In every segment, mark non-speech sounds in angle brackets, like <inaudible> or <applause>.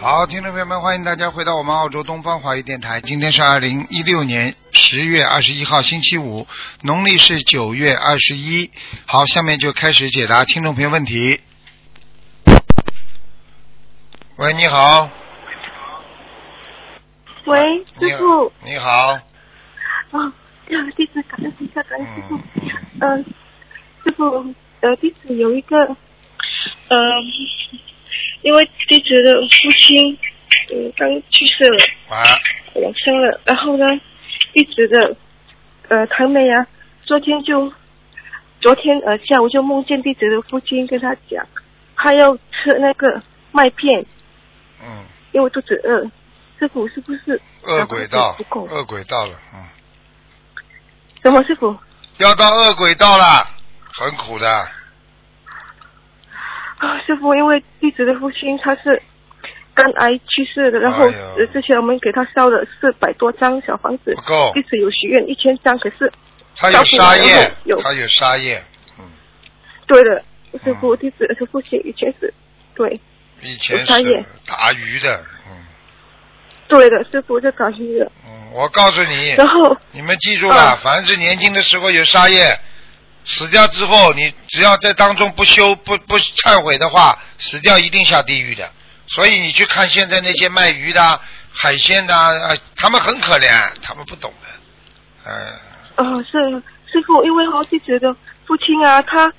好，听众朋友们，欢迎大家回到我们澳洲东方华语电台。今天是二零一六年十月二十一号，星期五，农历是九月二十一。好，下面就开始解答听众朋友问题。喂，你好。喂，你师傅。你好。啊，呀，弟子感恩菩萨，感恩师傅。嗯嗯、师傅，呃，弟子有一个，呃，因为弟子的父亲，嗯，刚去世了，啊，往生了，然后呢，弟子的，呃，堂妹啊，昨天就，昨天呃下午就梦见弟子的父亲跟他讲，他要吃那个麦片，嗯，因为肚子饿。师傅是不是？饿鬼道不够，恶轨道了，嗯，什么师傅？要到饿鬼道了，很苦的。啊，<laughs> 师傅，因为弟子的父亲他是肝癌去世的，然后、哎呦。呃之前我们给他烧了四百多张小房子不，够。弟，子有许愿一千张，可是他有沙叶有，他有沙叶，嗯，对的，师傅，弟子的父亲以前是，对。以前有沙叶是打鱼的，嗯。对的，师傅就搞虚的，嗯，我告诉你，然后你们记住了，嗯凡是年轻的时候有沙业，死掉之后，你只要在当中不修不不忏悔的话，死掉一定下地狱的。所以你去看现在那些卖鱼的、海鲜的，呃，他们很可怜，他们不懂的，嗯、啊是师傅，因为哦弟子的父亲啊，他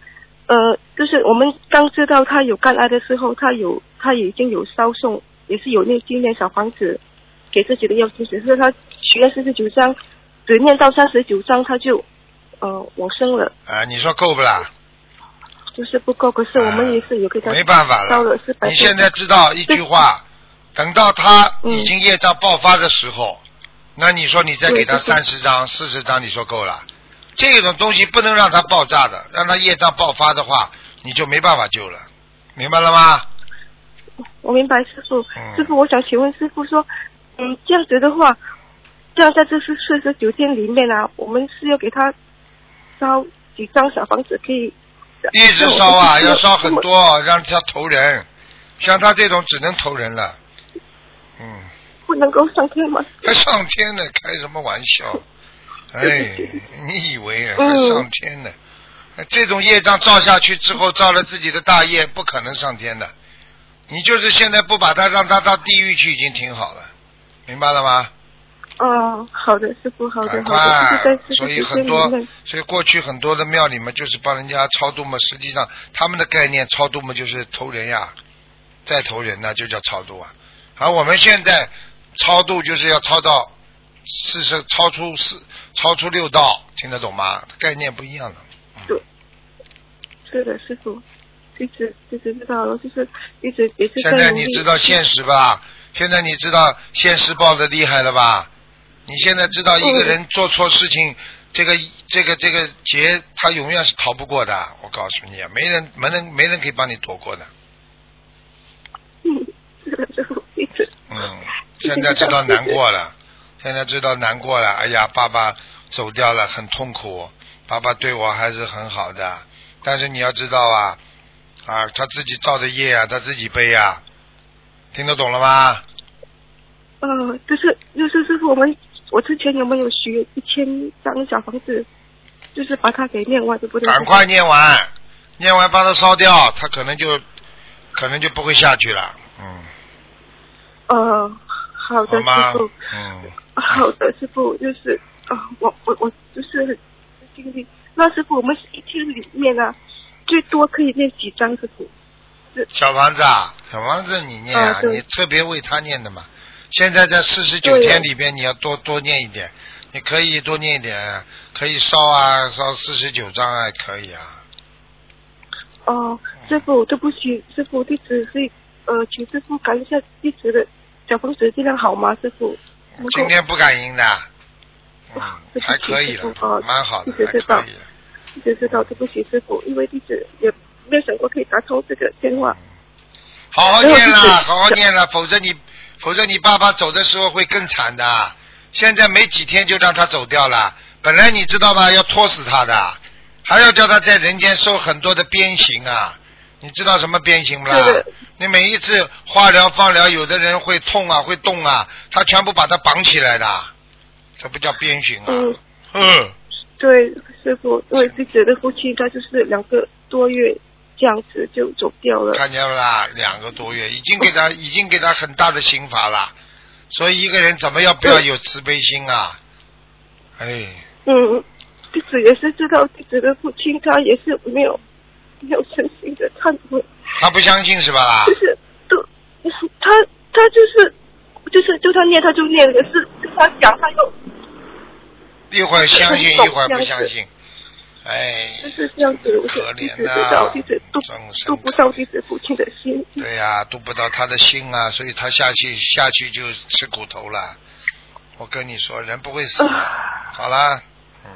呃就是我们刚知道他有肝癌的时候，他有他已经有烧送，也是有那经念小房子给自己的药精，只是他许愿四十九章，只念到三十九章他就呃我生了，啊，你说够不啦？就是不够。可是我们也是有给他没办法了。你现在知道一句话，等到他已经业障爆发的时候，那你说你再给他三十张、四十张，你说够了？这种东西不能让它爆炸的，让它业障爆发的话，你就没办法救了，明白了吗？我明白师傅嗯，师傅，我想请问师傅说，嗯，这样子的话，这样在这是四十九天里面啊，我们是要给他烧几张小房子可以？一直烧啊，要烧很多，让他投人。像他这种只能投人了，嗯，不能够上天吗？还上天呢，开什么玩笑？<laughs> 哎，你以为啊，还嗯上天呢？这种业障造下去之后，造了自己的大业，不可能上天的。你就是现在不把他让他到地狱去，已经挺好了，明白了吗？哦，好的，师傅，好的，好的！所以很多，，所以过去很多的庙里面就是帮人家超度嘛，实际上他们的概念超度嘛就是投人呀，再投人呢就叫超度啊。而我们现在超度就是要超到四十，超出四，超出六道，听得懂吗？概念不一样的。是的，师傅，一直一直知道了，就是一直一直现在你知道现实吧？现在你知道现实报的厉害了吧？你现在知道一个人做错事情，这个这个这个劫他永远是逃不过的。我告诉你，没人没人没人可以帮你躲过的。嗯，现在知道难过了，<laughs> 现在知道难过了。哎呀，爸爸走掉了，很痛苦。爸爸对我还是很好的，但是你要知道啊，啊，他自己造的业啊，他自己背啊，听得懂了吗？呃，就是就是师傅，我们我之前有没有许一千张小房子，就是把它给念完，就不对？赶快念完，念完把它烧掉，它可能就可能就不会下去了。嗯，呃，好的，师傅，？嗯，好的，师傅，就是啊、我我我就是很尽力。那师傅，我们一天里面啊，最多可以念几张？师傅？小房子啊，小房子你念啊，啊你特别为他念的嘛。现在在四十九天里边，你要多多念一点，你可以多念一点，可以烧啊，烧四十九章啊，可以啊。哦，师傅，对不起，师傅，弟子是呃，请师傅改一下弟子的小房子质量好吗？师傅？今天不感应的，嗯啊还可以了哦，蛮好的，还可以了。弟子知道，对不起，师傅，因为弟子也没有想过可以打通这个电话。好好念了，好好念了，否则你否则你爸爸走的时候会更惨的。现在没几天就让他走掉了，本来你知道吧？要拖死他的，还要叫他在人间受很多的鞭刑啊！你知道什么鞭刑不啦是？你每一次化疗、放疗，有的人会痛啊，会动啊，他全部把他绑起来的，这不叫鞭刑啊！嗯，嗯，对，师傅，因为自己的父亲他就是两个多月这样子就走掉了。看见了啦，两个多月，已经给他 <laughs> 已经给他很大的刑罚了。所以一个人怎么要不要有慈悲心啊？哎，嗯，弟子也是知道弟子的父亲他也是没有没有诚心的忏悔，他不相信是吧啦就？是都他他就是就是就他念他就念，可是跟他讲他又一会儿相信，一会儿不相信。哎，就是这样子，我可想弟怜呐子知道弟子渡众生渡不到弟子父亲的心。对呀、渡不到他的心啊，所以他下去下去就吃骨头了。我跟你说，人不会死的。啊好啦，嗯，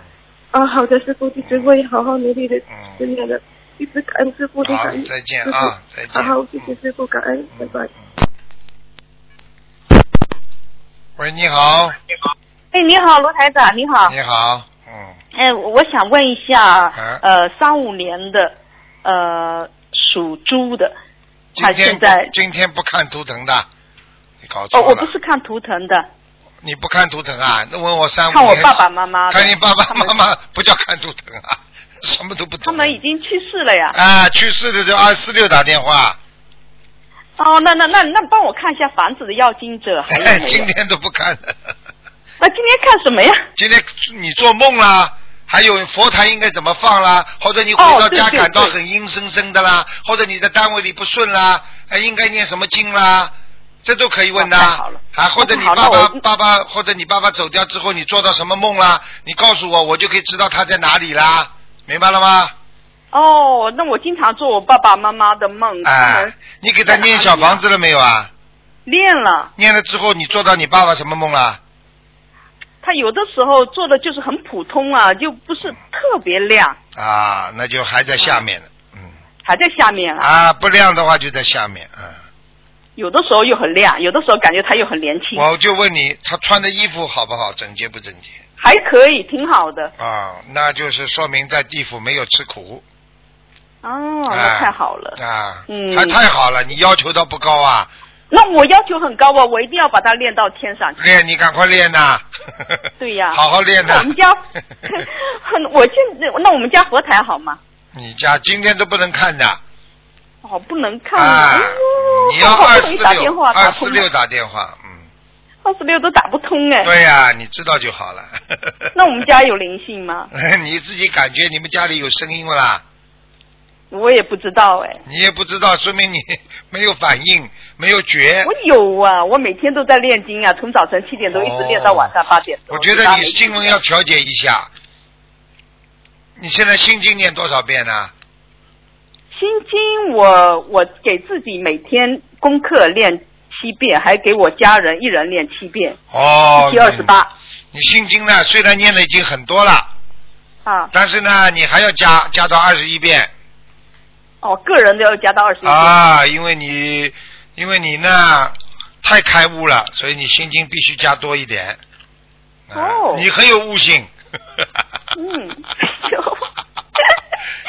啊，好的，师傅，弟子会好好努力的真的的，一直感恩师傅，好感恩再见啊再见好好，谢谢师傅，感恩，拜拜。喂，你好，你好哎，你好，罗台长，你好。你好，嗯，哎，我想问一下啊，呃，三五年的，呃，属猪的，他现在今天不看图腾的，你搞哦，错了。我不是看图腾的，你不看图腾啊？那问我三五年看我爸爸妈妈。看你爸爸妈妈不叫看图腾啊，什么都不懂。他们已经去世了呀。啊，去世的就二四六打电话，哦，那那那那帮我看一下房子的要经者还有没有？<laughs> 今天都不看的。那今天看什么呀？今天你做梦啦，还有佛台应该怎么放啦，或者你回到家感到很阴森森的啦，或者你在单位里不顺啦，哎，应该念什么经啦，这都可以问的。啊，或者你爸爸爸爸或者你爸爸走掉之后，你做到什么梦啦？你告诉我，我就可以知道他在哪里啦，明白了吗？哦，那我经常做我爸爸妈妈的梦，哎们，你给他念小房子了没有啊？念了。念了之后，你做到你爸爸什么梦了？他有的时候做的就是很普通啊，就不是特别亮，啊，那就还在下面呢。嗯。还在下面啊。啊，不亮的话就在下面。嗯。有的时候又很亮，有的时候感觉他又很年轻，我就问你，他穿的衣服好不好，整洁不整洁？还可以，挺好的。啊，那就是说明在地府没有吃苦。哦，啊那太好了。啊，嗯还太好了，你要求倒不高啊，那我要求很高啊，我一定要把它练到天上去。练你赶快练呐。<laughs> 对呀好好练呐我。们家，<laughs> <laughs> 我现在那我们家佛台好吗？你家今天都不能看的哦，不能看啊哎，你要二四六，打电话二打通了，四六打电话，嗯，二十六都打不通哎。对呀、你知道就好了。那我们家有灵性吗？你自己感觉你们家里有声音不啦？我也不知道哎。你也不知道，说明你没有反应，没有觉。我有啊，我每天都在练经啊，从早晨七点多一直练到晚上八点多。我觉得你其他没经文要调节一下。你现在心经念多少遍呢？心经我我给自己每天功课练七遍，还给我家人一人练七遍，哦一，七二十八你心经呢，虽然念的已经很多了，啊。但是呢，你还要加加到二十一遍哦，个人都要加到二十一遍。啊，因为你因为你呢太开悟了，所以你心经必须加多一点。啊哦你很有悟性。嗯，<laughs>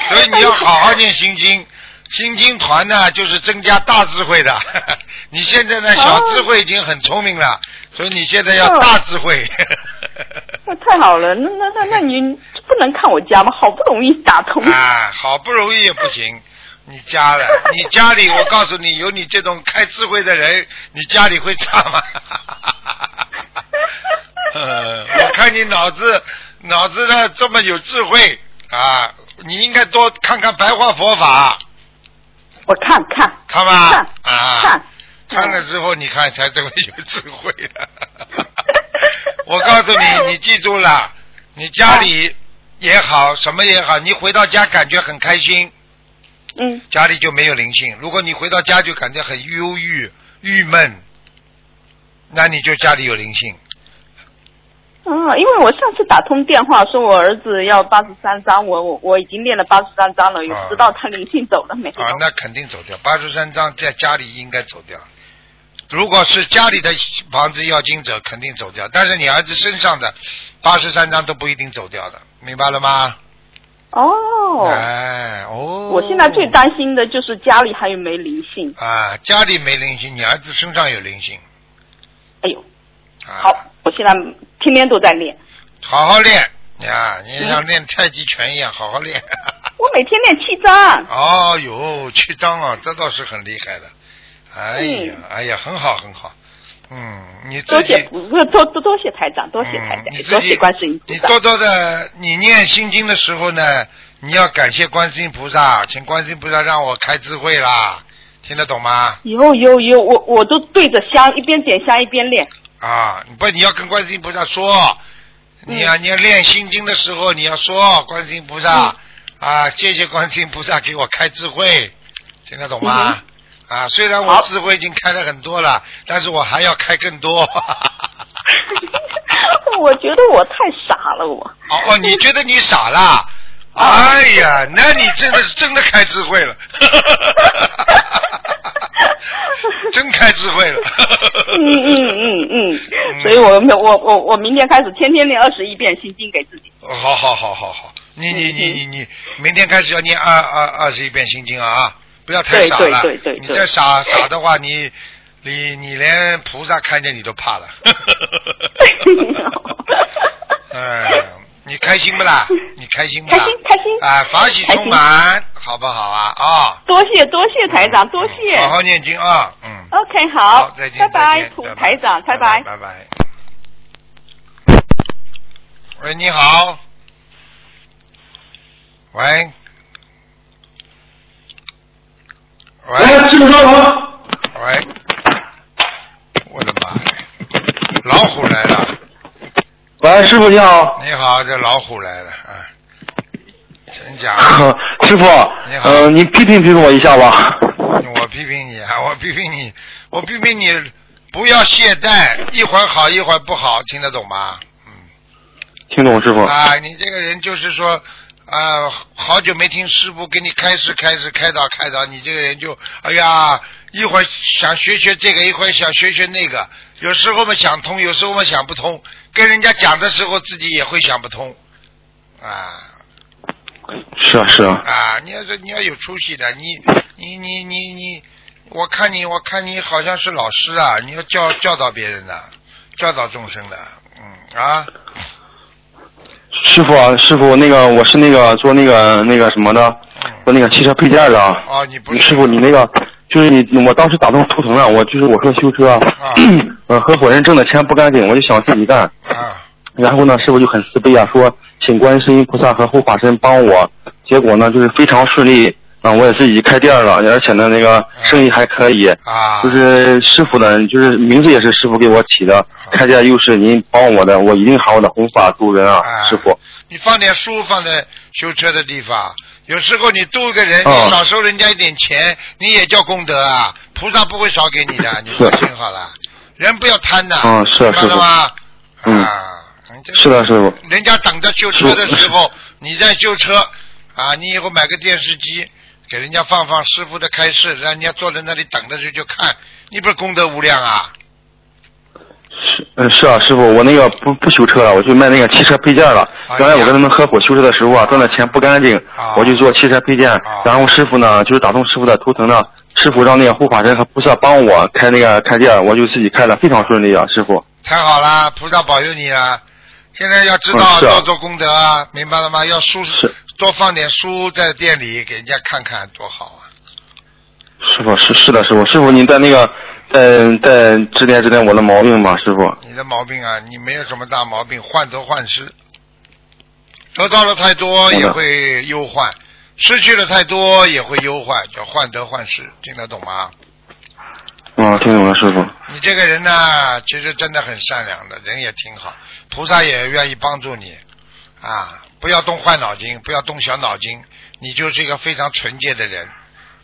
<laughs> 所以你要好好念心经。心经团呢，就是增加大智慧的。<laughs> 你现在呢，小智慧已经很聪明了，所以你现在要大智慧。那太好了，那那那那你不能看我家吗？好不容易打通。啊，好不容易也不行，你家的，<laughs> 你家里我告诉你，有你这种开智慧的人，你家里会差吗？<laughs> 呃，我看你脑子脑子呢这么有智慧啊，你应该多看看白话佛法，我看看。看吧看啊，看。看了之后你看才这么有智慧了。<laughs> 我告诉你，你记住了，你家里也好，什么也好，你回到家感觉很开心，嗯，家里就没有灵性。如果你回到家就感觉很忧郁、郁闷，那你就家里有灵性。嗯，因为我上次打通电话说我儿子要八十三张，我我我已经练了八十三张了，也不知道他灵性走了没。啊，那肯定走掉，八十三张在家里应该走掉。如果是家里的房子要经者，肯定走掉，但是你儿子身上的八十三张都不一定走掉的，明白了吗？哦，哎，哦。我现在最担心的就是家里还有没灵性。啊，家里没灵性，你儿子身上有灵性。哎呦，啊、好，我现在天天都在练，好好练呀！你像练太极拳一样，好好练。<laughs> 我每天练七张。哦哟，七张啊，这倒是很厉害的。哎呀，嗯哎呀，很好很好。嗯，你自己多谢多多多多谢台长，多谢台长多谢观世音菩萨。你多多的，你念心经的时候呢，你要感谢观世音菩萨，请观世音菩萨让我开智慧啦，听得懂吗？有有有，我我都对着香，一边点香一边练。啊，不，你要跟观世音菩萨说，你嗯呀、你要练心经的时候，你要说观世音菩萨、啊，谢谢观世音菩萨给我开智慧，听得懂吗？啊，虽然我智慧已经开了很多了，但是我还要开更多。<laughs> 我觉得我太傻了，我。哦哦，你觉得你傻啦？<laughs> 哎呀，那你真的是真的开智慧了，<laughs> 真开智慧了。嗯嗯嗯嗯，所以我我我我明天开始天天念二十一遍心经给自己。哦好好好好好，你你你嗯你你，明天开始要念二二二十一遍心经啊啊！不要太傻了，对对对对你再傻傻的话，你你你连菩萨看见你都怕了。<laughs> 哎，你开心不啦？你开心不啦？开心开心啊，法喜充满，好不好啊？啊，多谢多谢台长，多谢。好好念经啊，嗯。OK，好好，，再见，拜拜台长，拜拜。拜拜。喂，你好。喂。喂哎，师傅稍等。喂。我的妈呀！老虎来了，喂，师傅你好。你好，这老虎来了啊！真假？<laughs> 师傅，你好呃，您批评批评我一下吧。我批评你啊！<laughs> 我批评你，我批评你，不要懈怠，一会儿好一会儿不好，听得懂吗？嗯。听懂师傅？啊，你这个人就是说，啊，好久没听师傅给你开示开示开导开导，你这个人就，哎呀，一会儿想学学这个，一会儿想学学那个，有时候嘛想通，有时候嘛想不通，跟人家讲的时候自己也会想不通，啊是啊是啊。啊，你要是你要有出息的，你你你你你，我看你我看你好像是老师啊，你要教教导别人的，教导众生的，嗯啊。师傅啊，师傅，那个我是那个做那个那个什么的，做那个汽车配件的。啊，你不是师傅，你那个就是你，我当时打通图腾了，我就是我说修车，啊 <clears throat> 呃，合伙人挣的钱不干净，我就想自己干。啊然后呢，师傅就很慈悲啊，说请观世音菩萨和护法神帮我。结果呢，就是非常顺利啊，我也是已经开店了，而且呢，那个生意还可以。啊，就是师傅呢，就是名字也是师傅给我起的，开店又是您帮我的，我一定好好的弘法度人啊，啊师傅。你放点书放在修车的地方，有时候你度个人，哦你少收人家一点钱，你也叫功德啊，菩萨不会少给你的，<laughs> 你放心好了。人不要贪呐，嗯是啊明白了吗？嗯啊，是的，师傅。人家等着修车的时候，你在修车啊，你以后买个电视机，给人家放放师傅的开示，让人家坐在那里等的时候就看，你不是功德无量啊？是嗯是啊，师傅，我那个不不修车了，我去卖那个汽车配件了。哎原来我跟他们合伙修车的时候啊，赚的钱不干净啊，我就做汽车配件啊。然后师傅呢，就是打通师傅的图腾呢，师傅让那个护法神和菩萨帮我开那个开店，我就自己开了，非常顺利啊，师傅。太好了，菩萨保佑你了！现在要知道嗯是啊多做功德啊，明白了吗？要书是多放点书在店里给人家看看，多好啊！师傅是是的，师傅，师傅您在那个在在指点指点我的毛病吧，师傅。你的毛病啊，你没有什么大毛病，患得患失，得到了太多也会忧患，失去了太多也会忧患，叫患得患失，听得懂吗？啊，听懂了，师傅。你这个人呢，其实真的很善良的，人也挺好，菩萨也愿意帮助你啊！不要动坏脑筋，不要动小脑筋，你就是一个非常纯洁的人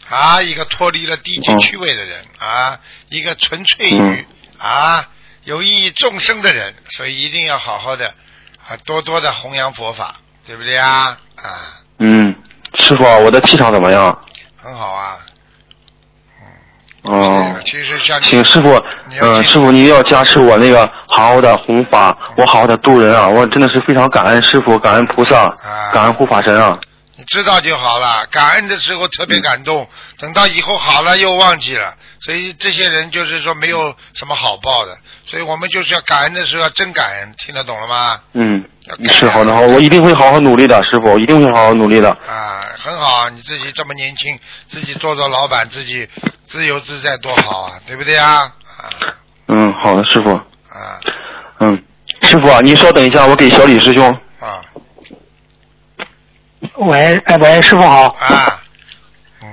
啊，一个脱离了低级趣味的人啊，一个纯粹于啊，有益众生的人，所以一定要好好的啊，多多的弘扬佛法，对不对啊？啊，嗯，师傅，我的气场怎么样？很好啊。哦，其实像请师傅，嗯、师傅你要加持我那个好好的弘法，我好好的度人啊！我真的是非常感恩师傅，感恩菩萨，啊感恩护法神啊！你知道就好了。感恩的时候特别感动，等到以后好了又忘记了，所以这些人就是说没有什么好报的。所以我们就是要感恩的时候要真感恩，听得懂了吗？嗯是好的好，我一定会好好努力的，师傅，我一定会好好努力的。啊，很好，你自己这么年轻，自己做做老板，自己自由自在多好啊，对不对啊？啊嗯，好的，师傅。啊嗯，师傅啊，您稍等一下，我给小李师兄。啊喂，哎喂，师傅好，啊，嗯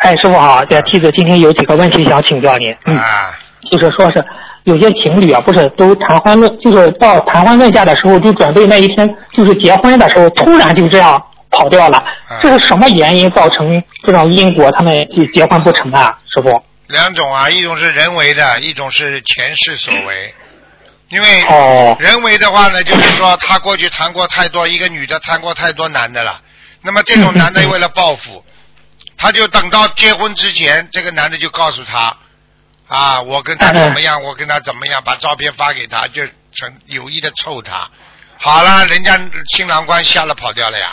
哎，师傅好，这弟子今天有几个问题想请教您，嗯，啊就是说是有些情侣啊，不是都谈婚论，就是到谈婚论嫁的时候，就准备那一天就是结婚的时候，突然就这样跑掉了，这是什么原因造成这种因果，他们就结婚不成啊？师傅？两种啊，一种是人为的，一种是前世所为。因为哦人为的话呢，就是说他过去谈过太多，一个女的谈过太多男的了。那么这种男的为了报复，他就等到结婚之前，这个男的就告诉他，啊，我跟他怎么样，<laughs> 我跟他怎么样，把照片发给他，就成有意的凑他。好了，人家新郎官吓了跑掉了呀。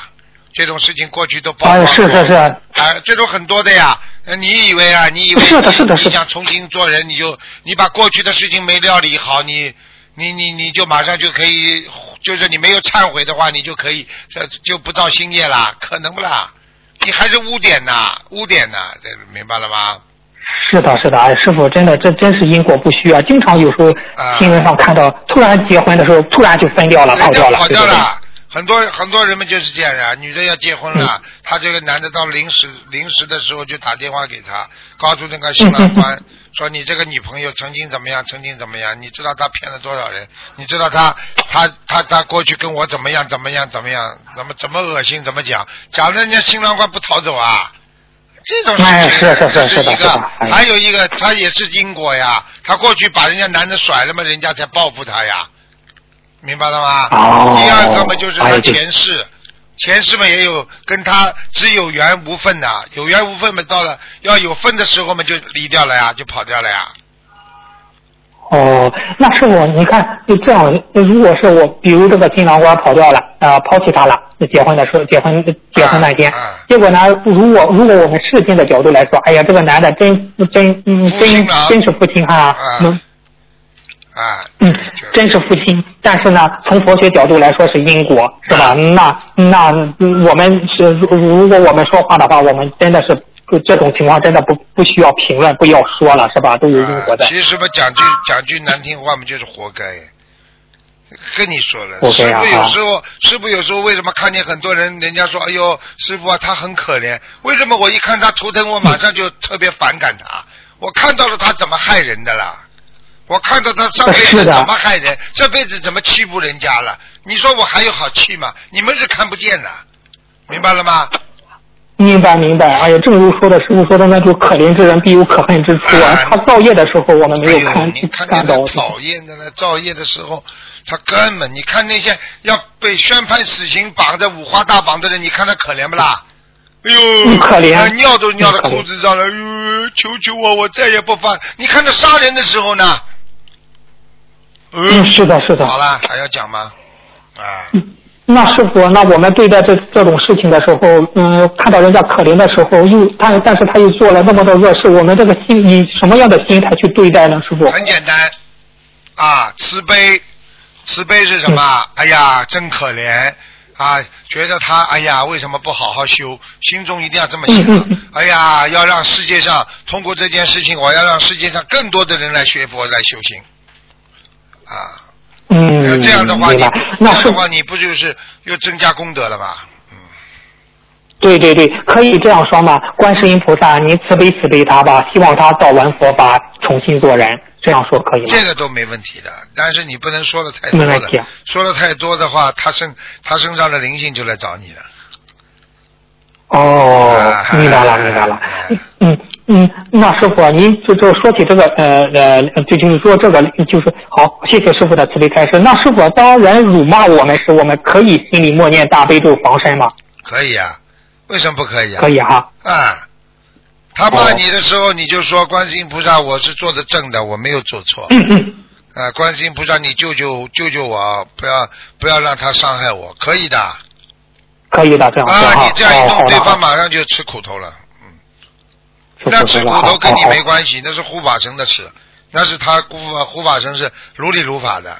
这种事情过去都曝光哎，过。是是是，啊，这种很多的呀。呃你以为啊？你以为是的是的是你想重新做人，你就你把过去的事情没料理好，你你你你就马上就可以，就是你没有忏悔的话，你就可以这就不造新业啦，可能不啦？你还是污点呐，污点呐，这明白了吗？是的，是的，哎，师傅，真的，这真是因果不虚啊！经常有时候啊新闻上看到，突然结婚的时候，突然就分掉了，跑掉了，跑？掉了。很多很多人们就是这样呀、女的要结婚嗯了，他这个男的到临时临时的时候就打电话给他，告诉那个新郎官嗯 <laughs> 说你这个女朋友曾经怎么样，曾经怎么样，你知道他骗了多少人？你知道他他他他过去跟我怎么样怎么样怎么样，怎么怎么恶心怎么讲，讲的人家新郎官不逃走啊？这种事情，哎是是是这一是的是的个，哎还有一个他也是因果呀，他过去把人家男的甩了嘛，人家才报复他呀。明白了吗？哦第二个嘛，就是他前世，前世嘛也有跟他只有缘无分的，有缘无分嘛，到了要有分的时候嘛，就离掉了呀，就跑掉了呀。哦，那是我，你看，就这样，如果是我，比如这个新郎官跑掉了，啊、抛弃他了，结婚的时候，结婚结婚那天，啊啊。结果呢，如果如果我们世间的角度来说，哎呀，这个男的真真嗯真真是父亲哈、啊。嗯。啊，嗯，真是父亲，但是呢，从佛学角度来说是因果，是吧？那那嗯我们是如如果我们说话的话，我们真的是这种情况真的不不需要评论，不要说了，是吧？都有因果在。啊其实嘛，讲句讲句难听话嘛，就是活该。跟你说了，师傅有时候，师傅有时候为什么看见很多人，人家说，哎呦，师傅啊，他很可怜。为什么我一看他图腾，我马上就特别反感他？我看到了他怎么害人的啦，我看到他上辈子怎么害人，这辈子怎么欺负人家了？你说我还有好气吗？你们是看不见的，明白了吗？明白明白，哎呀，正如说的师傅说的，那就可怜之人必有可恨之处啊哎。<laughs> 他造业的时候，我们没有看你看看到。讨厌的呢，造业的时候，他根本你看那些要被宣判死刑绑在五花大绑的人，你看他可怜不啦？哎呦，嗯可怜呃尿都尿到裤子上了，哎呦，求求我，我再也不犯。你看他杀人的时候呢？嗯，是的，是的。好了，还要讲吗？啊，嗯那师傅，那我们对待这这种事情的时候，嗯，看到人家可怜的时候，又他但是他又做了那么多恶事，我们这个心以什么样的心态去对待呢？师傅？很简单啊，慈悲，慈悲是什么？嗯哎呀，真可怜啊！觉得他哎呀，为什么不好好修？心中一定要这么想。哎呀，要让世界上通过这件事情，我要让世界上更多的人来学佛来修行啊。嗯，呃这样的话，你那是样的话，你不就是又增加功德了吗？嗯，对对对，可以这样说嘛？观世音菩萨，您慈悲慈悲他吧，希望他造完佛法，重新做人，这样说可以吗？这个都没问题的，但是你不能说的太多了没问题啊，说的太多的话，他身他身上的灵性就来找你了。哦啊，明白了，明白了。嗯，嗯，那师傅，您就就说起这个，呃呃，就就是说这个，就是好，谢谢师傅的慈悲开示。那师傅，当人辱骂我们时，我们可以心里默念大悲咒防身吗？可以啊，为什么不可以啊？可以哈。啊，他骂你的时候，你就说观世音菩萨，我是做的正的，我没有做错。嗯嗯。啊，观世音菩萨，你救救救救我，不要不要让他伤害我，可以的。可以的，这样啊，你这样一弄，对方马上就吃苦头了。的那吃苦头跟你没关系，那是护法神的事，那是他护法护法神是如理如法的。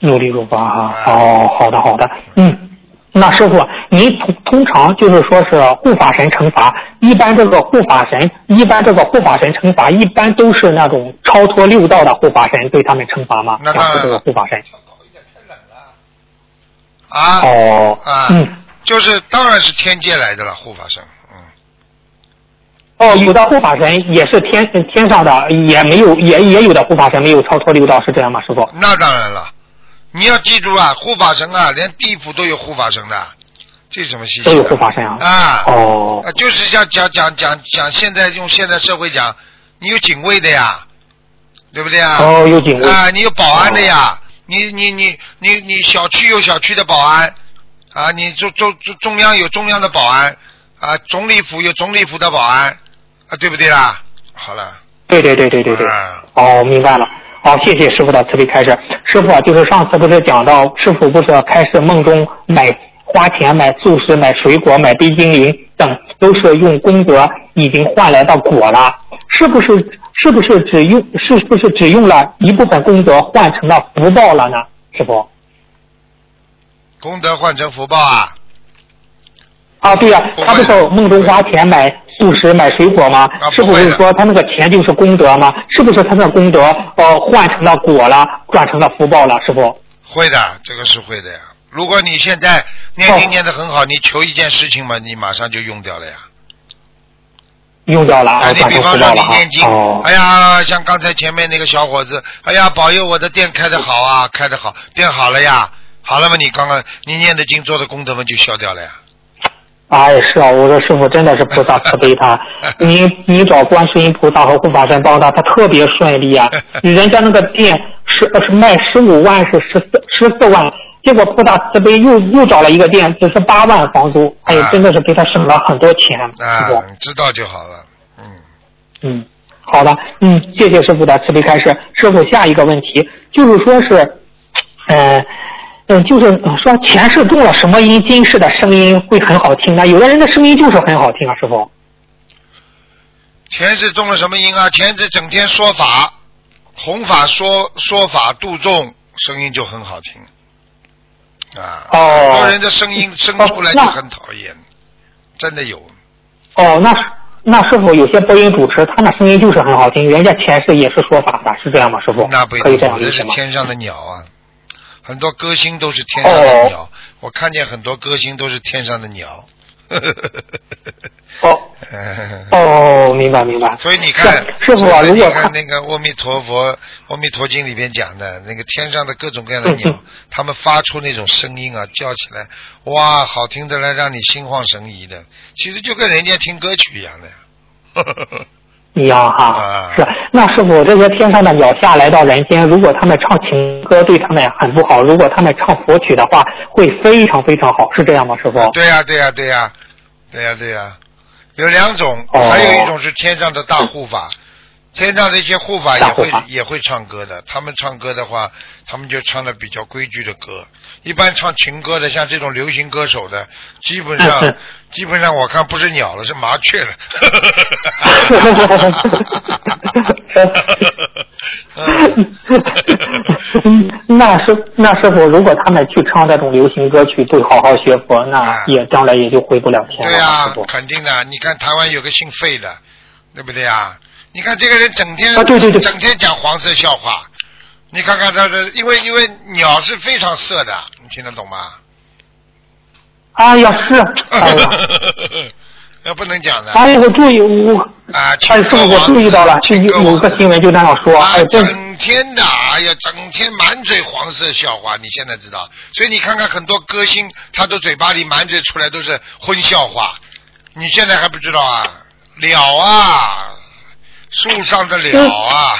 努力如法哈。啊哦，好的好的，嗯。那师傅，您通通常就是说是护法神惩罚，一般这个护法神，一般这个护法神惩罚，一般都是那种超脱六道的护法神对他们惩罚吗？那当然这个护法神。啊哦，啊，嗯，就是当然是天界来的了，护法神，嗯，哦，有的护法神也是天天上的，也没有也也有的护法神没有超脱六道，是这样吗，师傅？那当然了，你要记住啊，护法神啊，连地府都有护法神的，这什么稀奇？都有护法神啊。啊，哦啊，就是像讲讲讲讲，现在用现在社会讲，你有警卫的呀，对不对啊？哦，有警卫。啊，你有保安的呀，你你你你你小区有小区的保安，啊，你中中中中央有中央的保安，啊，总理府有总理府的保安，啊，对不对啦？好了，对对对对对对。啊哦，明白了。好，谢谢师傅的慈悲开示。师傅啊，就是上次不是讲到，师傅不是开始梦中买花钱、买素食、买水果、买冰激凌等，都是用功德已经换来的果了，是不是？是不是只用？是不是只用了一部分功德换成了福报了呢？师傅？功德换成福报啊，啊，对呀、他不是梦中花钱买素食、买水果吗？啊是不是说他那个钱就是功德吗？是不是他那功德呃换成了果了，转成了福报了？师傅？会的，这个是会的呀。如果你现在念经念得很好，你求一件事情嘛，你马上就用掉了呀。用掉了，哎，啊，你比方说你念经，哦，哎呀，像刚才前面那个小伙子，哎呀，保佑我的店开得好啊，开得好，店好了呀，好了嘛，你刚刚你念的经做的功德嘛就消掉了呀。哎，是啊，我说师傅真的是菩萨慈悲他，<laughs> 你你找观世音菩萨和护法神帮他，他特别顺利啊。<laughs> 人家那个店是是卖十五万是十四十四万，结果菩萨慈悲又又找了一个店，只是八万房租，哎呀，真的是给他省了很多钱。啊，知道就好了，嗯。嗯，好的，嗯，谢谢师傅的慈悲开示。师傅，下一个问题就是说是，呃，嗯，就是呃说前世中了什么因，今世的声音会很好听呢？有的人的声音就是很好听啊，师傅。前世中了什么因啊？前世整天说法，弘法说说法度众，声音就很好听。啊，哦很多人的声音生出来就很讨厌，真的有。哦，那那师傅有些播音主持，他那声音就是很好听，人家前世也是说法的，是这样吗？师傅？那不一可以这样理解吗？天上的鸟啊，很多歌星都是天上的哦鸟。我看见很多歌星都是天上的鸟。哦 <laughs> 哦，明白明白。所以你看，是师傅啊，你如果看那个《阿弥陀佛》《阿弥陀经》里边讲的那个天上的各种各样的鸟他们发出那种声音啊，叫起来，哇，好听的来让你心旷神怡的。其实就跟人家听歌曲一样的呀。一样哈啊，是那师傅，这些天上的鸟下来到人间，如果他们唱情歌对他们很不好，如果他们唱佛曲的话，会非常非常好，是这样吗，师傅？对呀、对呀、对呀、对呀、对呀、有两种，哦还有一种是天上的大护法，天上的一些护法也会法也会唱歌的。他们唱歌的话，他们就唱的比较规矩的歌。一般唱情歌的，像这种流行歌手的，基本上、嗯基本上我看不是鸟了，是麻雀了。嗯 <laughs> 那师那师傅，如果他们去唱这种流行歌曲，对好好学佛，那啊也将来也就回不了天了。对呀、师傅。肯定的。你看台湾有个姓费的，对不对呀？你看这个人整天、啊对对对整天讲黄色笑话，你看看他的，因为因为鸟是非常色的，你听得懂吗？哎呀，是，<laughs> 哎呀，那不能讲的哎呀，我注意我。啊！哎，情师傅，我注意到了，情歌王有有个新闻就那样说，啊哎，，真整天的，哎呀，整天满嘴黄色笑话，你现在知道？所以你看看很多歌星，他都嘴巴里满嘴出来都是荤笑话，你现在还不知道啊？了啊，树上的鸟啊。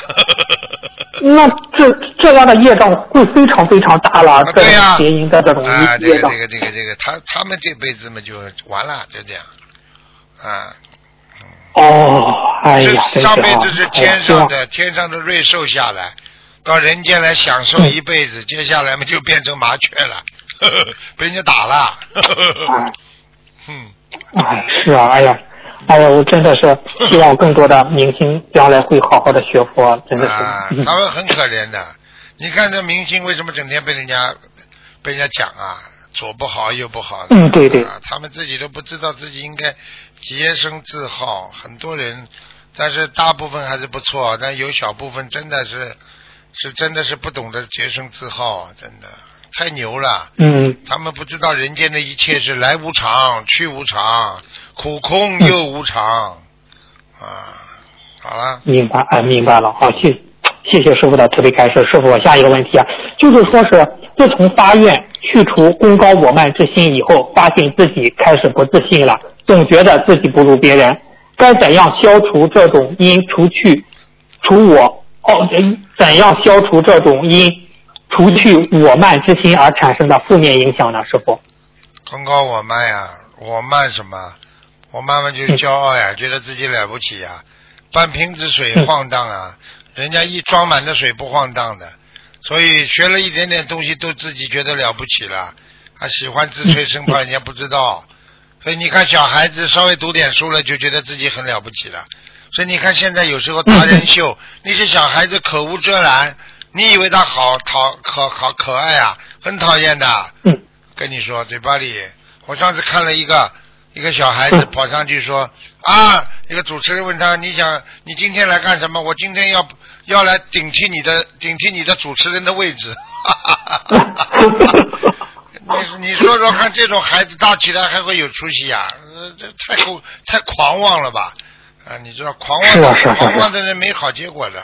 那这这样的业障会非常非常大了，对呀啊，这个这。个这个这个，他他们这辈子嘛就完了，就这样。啊，哦，哎呀，上辈子是天上的天上的瑞兽下来，到人间来享受嗯一辈子，接下来嘛就变成麻雀了，呵 <laughs> 呵被人家打了。呵呵呵哎 <laughs> 嗯，哎，是啊，哎呀，哎呀，我真的是 <laughs> 希望更多的明星将来会好好的学佛，真的是。他们很可怜的。你看这明星为什么整天被人家被人家讲啊，左不好右不好？嗯对对啊，他们自己都不知道自己应该洁身自好。很多人，但是大部分还是不错，但有小部分真的是是真的是不懂得洁身自好啊，真的太牛了。嗯，他们不知道人间的一切是来无常，去无常，苦空又无常。啊，好了。明白，啊，明白了。好，谢谢谢师傅的慈悲开示。师傅，我下一个问题啊，就是说是自从发愿去除功高我慢之心以后，发现自己开始不自信了，总觉得自己不如别人，该怎样消除这种因除去除我哦，怎样消除这种因除去我慢之心而产生的负面影响呢？师傅？功高我慢呀，我慢什么？我妈妈就是骄傲呀，觉得自己了不起呀，半瓶子水晃荡啊，人家一装满的水不晃荡的，所以学了一点点东西都自己觉得了不起了，还喜欢自吹生 <laughs> 怕人家不知道，所以你看小孩子稍微读点书了就觉得自己很了不起了，所以你看现在有时候达人秀 <laughs> 那些小孩子口无遮拦，你以为他好讨可好可爱啊，很讨厌的。嗯。跟你说，嘴巴里，我上次看了一个一个小孩子跑上去说啊，一个主持人问他，你想你今天来干什么？我今天要要来顶替你的顶替你的主持人的位置。<laughs> 你你说说看，这种孩子大起来还会有出息呀、呃这太过太狂妄了吧？啊，你知道狂妄的、啊啊啊狂妄的人没好结果的。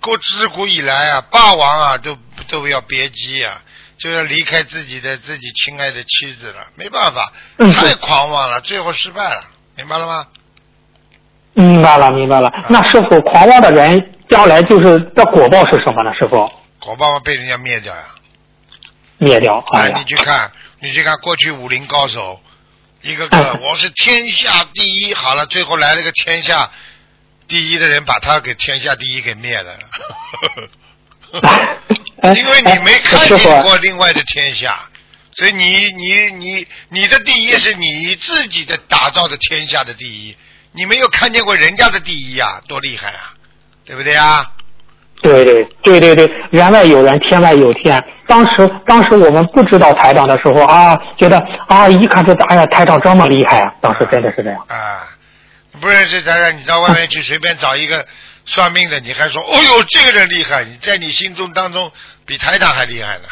过自古以来啊，霸王啊都都要别姬啊，就要离开自己的自己亲爱的妻子了，没办法，嗯太狂妄了，最后失败了，明白了吗？明白了，明白了。那师傅，狂妄的人将来就是的果报是什么呢？师傅，果报被人家灭掉呀！灭掉。哎你，去看，你去看过去武林高手，一个个嗯我是天下第一，好了，最后来了个天下第一的人，把他给天下第一给灭了。哎 <laughs> 因为你没看见过另外的天下，所以你你你你的第一是你自己的打造的天下的第一，你没有看见过人家的第一呀、多厉害啊，对不对啊？对对对对对，人外有人，天外有天。当时当时我们不知道台长的时候啊，觉得啊，一看这哎呀，台长这么厉害啊，当时真的是这样。啊，不认识台长你到外面去随便找一个算命的，你还说哦呦这个人厉害，你在你心中当中比台长还厉害呢。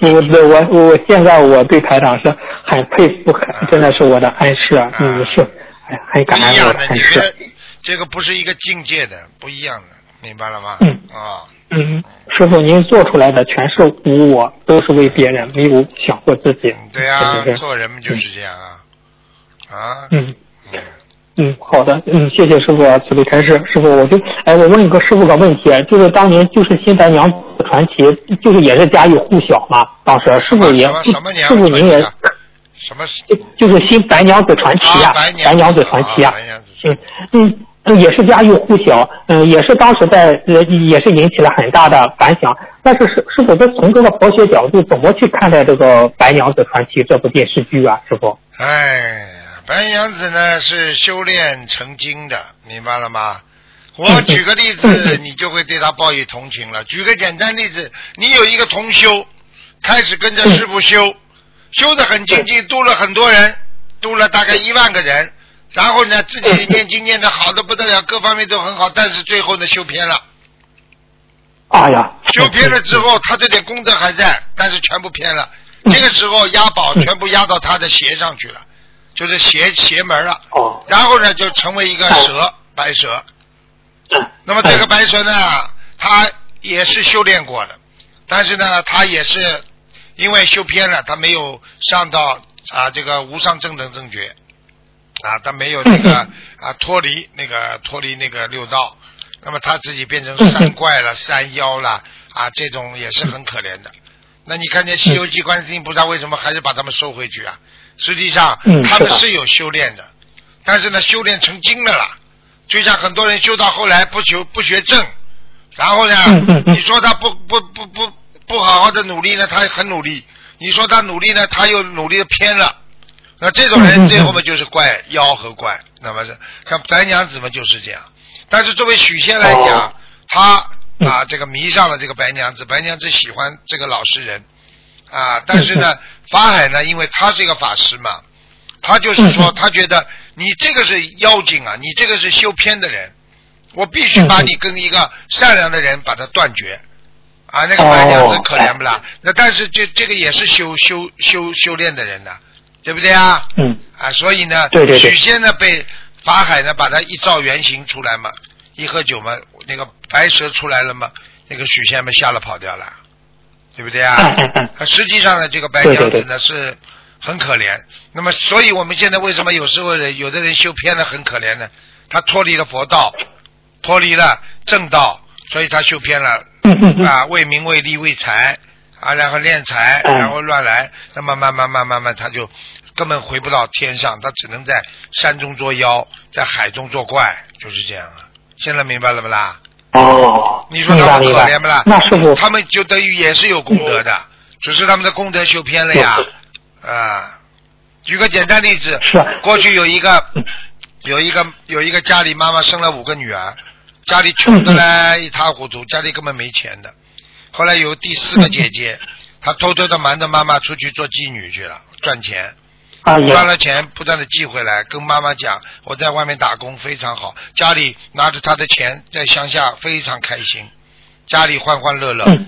<laughs> 我对我我现在我对台长是很佩服，很真的是我的恩师啊，嗯是，哎很不感恩的，恩师。这这个不是一个境界的，不一样的，明白了吗？嗯啊，嗯，师傅您做出来的全是无我，都是为别人，没有想过自己。嗯对呀、真的是做人们就是这样啊，啊，嗯。嗯嗯，好的，嗯，谢谢师傅啊慈悲开示。师傅，我就，哎，我问一个师傅个问题，就是当年就是新白娘子传奇，就是也是家喻户晓嘛，当时师傅也师傅您也什么就就是新白娘子传奇啊白娘娘子传奇啊嗯嗯。嗯，也是家喻户晓，嗯，也是当时在呃，也是引起了很大的反响。但是师师傅，这从这个佛学角度，怎么去看待这个《白娘子传奇》这部电视剧啊？师傅？哎，白娘子呢是修炼成精的，明白了吗？我举个例子，<laughs> 你就会对他抱以同情了。举个简单例子，你有一个同修，开始跟着师傅修，修得很精进，度了很多人，度了大概一万个人，然后呢自己念经念的好的不得了，各方面都很好，但是最后呢修偏了。哎呀，修偏了之后，他这点功德还在，但是全部偏了。这个时候押宝全部押到他的邪上去了，就是邪邪门了。哦，然后呢，就成为一个蛇，白蛇。那么这个白蛇呢，他也是修炼过的，但是呢，他也是因为修偏了，他没有上到啊这个无上正等正觉，啊，他没有那个啊脱离那个脱离那个六道，那么他自己变成山怪了、山妖了啊，这种也是很可怜的。那你看见《西游记》观世音菩萨为什么还是把他们收回去啊？实际上他们是有修炼的，但是呢，修炼成精了啦。就像很多人修到后来不求不学正，然后呢，你说他不不不不不好好的努力呢，他很努力；你说他努力呢，他又努力的偏了。那这种人最后嘛就是怪妖和怪，那么是像白娘子嘛就是这样。但是作为许仙来讲，哦。他嗯。啊这个迷上了这个白娘子，白娘子喜欢这个老实人。啊，但是嗯呢，法海呢，因为他是一个法师嘛，他就是说他觉得你这个是妖精啊，你这个是修偏的人，我必须把你跟一个善良的人把他断绝。啊，那个白娘子哦可怜不啦？那但是这这个也是修修修修炼的人呐，对不对啊？嗯啊，所以呢，对对对许仙呢被法海呢把他一照原形出来嘛，一喝酒嘛，那个白蛇出来了嘛，那个许仙嘛吓了跑掉了，对不对啊？嗯嗯嗯啊实际上呢，这个白娘子呢是很可怜。那么，所以我们现在为什么有时候人有的人修偏了很可怜呢？他脱离了佛道，脱离了正道，所以他修偏了嗯嗯嗯啊，为名为利为财啊，然后敛财，嗯然后乱来，那么慢慢慢慢慢他就根本回不到天上，他只能在山中作妖，在海中作怪，就是这样啊。现在明白了不啦？哦，你说他们可怜不啦？那师傅，他们就等于也是有功德的，只是他们的功德修偏了呀。啊，举个简单例子，是啊过去有一个嗯有一个有一个家里妈妈生了五个女儿，家里穷的嘞一塌糊涂，家里根本没钱的。后来有第四个姐姐，她偷偷的瞒着妈妈出去做妓女去了，赚钱。赚了钱不断的寄回来，跟妈妈讲我在外面打工非常好，家里拿着他的钱在乡下非常开心，家里欢欢乐乐。嗯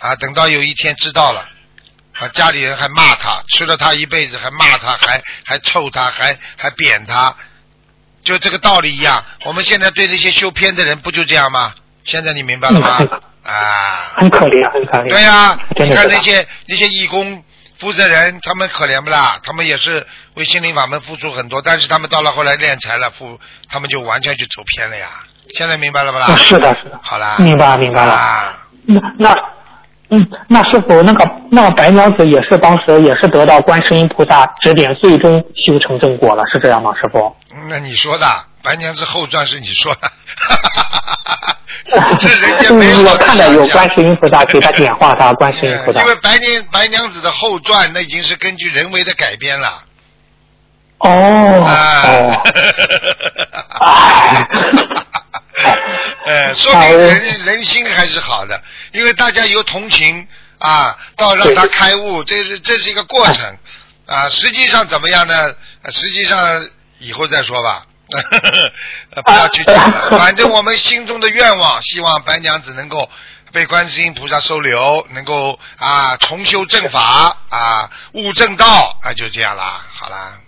啊，等到有一天知道了，啊，家里人还骂他，吃了他一辈子，还骂他，还还臭他，还还贬他，就这个道理一样。我们现在对那些修偏的人不就这样吗？现在你明白了吗嗯？啊，很可怜，很可怜。对呀、你看那些那些义工负责人，他们可怜不啦？他们也是为心灵法门付出很多，但是他们到了后来敛财了，付他们就完全就走偏了呀。现在明白了吧啦？啊是的，是的。好啦，明白明白了啊那那嗯，那师傅，那个那个白娘子也是当时也是得到观世音菩萨指点，最终修成正果了，是这样吗？师傅？嗯那你说的白娘子后传是你说的，<laughs> 这人家没有我看到有观世音菩萨给他点化他，观世音菩萨嗯因。为白娘白娘子的后传那已经是根据人为的改编了。哦啊哦，哎 <laughs> <laughs> 呃，说明人人心还是好的，因为大家有同情啊，到让他开悟，这是这是一个过程啊。实际上怎么样呢？呃实际上以后再说吧，<laughs> 呃不要去讲了。<laughs> 反正我们心中的愿望，希望白娘子能够被观世音菩萨收留，能够啊重修正法啊，悟正道啊，就这样啦。好啦。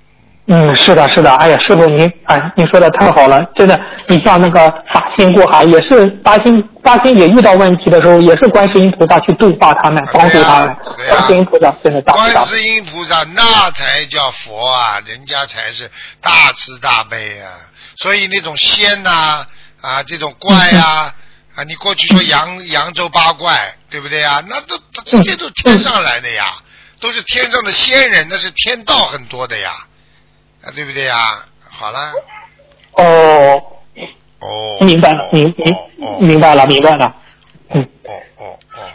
嗯，是的，是的，哎呀，师傅您，哎，您说的太好了，真的，你像那个法心过海，也是八心，八心也遇到问题的时候，也是观世音菩萨去度化他们，啊帮助他们，观世音菩萨真的大。观世音菩萨那才叫佛啊，人家才是大慈大悲啊。所以那种仙呐啊这种怪呀啊你过去说扬扬州八怪，对不对呀？那都这这都天上来的呀，都是天上的仙人，那是天道很多的呀，啊对不对呀？好了，哦，哦，明白了，明明明白了，明白了。嗯，哦哦哦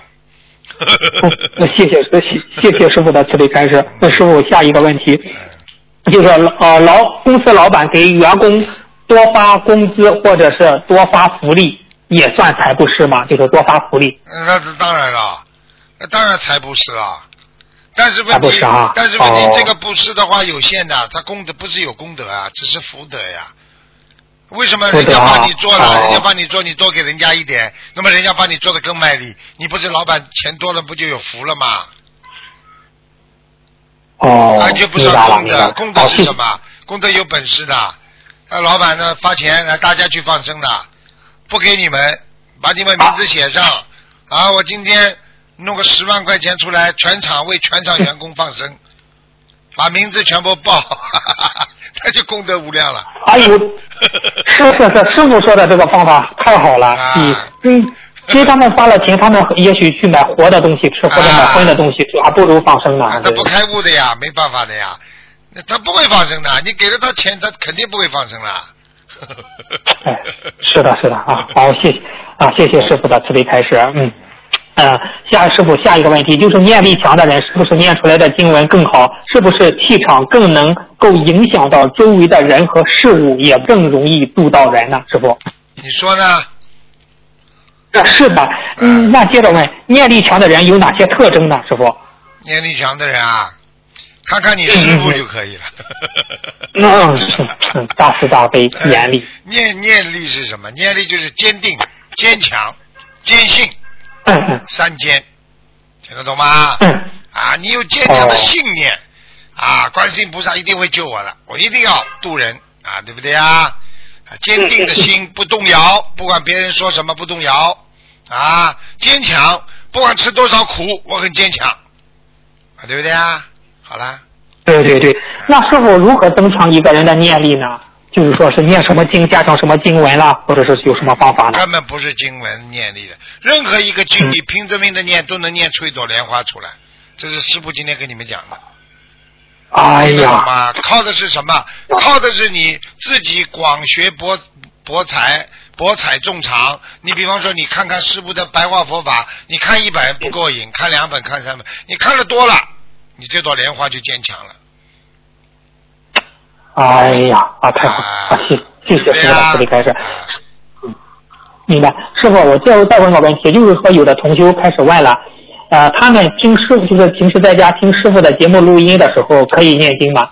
嗯那谢谢谢谢谢师傅的慈悲开示。那师傅下一个问题，嗯就是呃老公司老板给员工多发工资或者是多发福利，也算财布施吗？就是多发福利。嗯那是当然了，那当然财布施了。但是问题，但是问题，哦这个布施的话有限的，他功德不是有功德啊，只是福德呀。为什么人家帮你做了，哦人家帮你做，你多给人家一点，那么人家帮你做的更卖力，你不是老板钱多了不就有福了吗？哦完全不明白了，算功德。功德是什么？功德有本事的，那老板呢发钱来大家去放生的，不给你们，把你们名字写上啊！我今天弄个十万块钱出来，全场为全场员工放生，把名字全部报，<laughs> 他就功德无量了。哎呦，<laughs> 是是是，师傅说的这个方法太好了，啊嗯嗯。给他们发了钱，他们也许去买活的东西吃，或者买荤的东西吃，还不如放生呢。啊他不开悟的呀，没办法的呀，那他不会放生的。你给了他钱，他肯定不会放生了。哎，是的，是的啊，好，谢谢啊，谢谢师傅的慈悲开示，嗯。呃，下师傅下一个问题就是念力强的人是不是念出来的经文更好？是不是气场更能够影响到周围的人和事物，也更容易度到人呢？师傅？你说呢？啊，是的，嗯，那接着问，念力强的人有哪些特征呢？师傅？念力强的人啊，看看你师傅就可以了。嗯，是是大慈大悲，<laughs> 严厉。念念力是什么？念力就是坚定、坚强、坚信。三间，听得懂吗？嗯。啊，你有坚强的信念，啊，观世音菩萨一定会救我的，我一定要渡人啊，对不对啊？坚定的心不动摇，不管别人说什么不动摇啊，坚强，不管吃多少苦，我很坚强，啊，对不对啊？好了。对对对，那师傅如何增强一个人的念力呢？就是说是念什么经加上什么经文啦，或者是有什么方法呢？根本不是经文念力的，任何一个经你拼着命的念，都能念出一朵莲花出来。这是师傅今天跟你们讲的。哎呀，妈，靠的是什么？靠的是你自己广学博博才，博采众长。你比方说，你看看师傅的白话佛法，你看一本不过瘾，看两本，看三本，你看的多了，你这朵莲花就坚强了。哎呀，啊，太好了！谢谢谢师傅的慈悲开始。嗯，明白。师傅，我最后再问个问题，就是说有的同修开始问了，呃，他们听师傅就是平时在家听师傅的节目录音的时候，可以念经吗？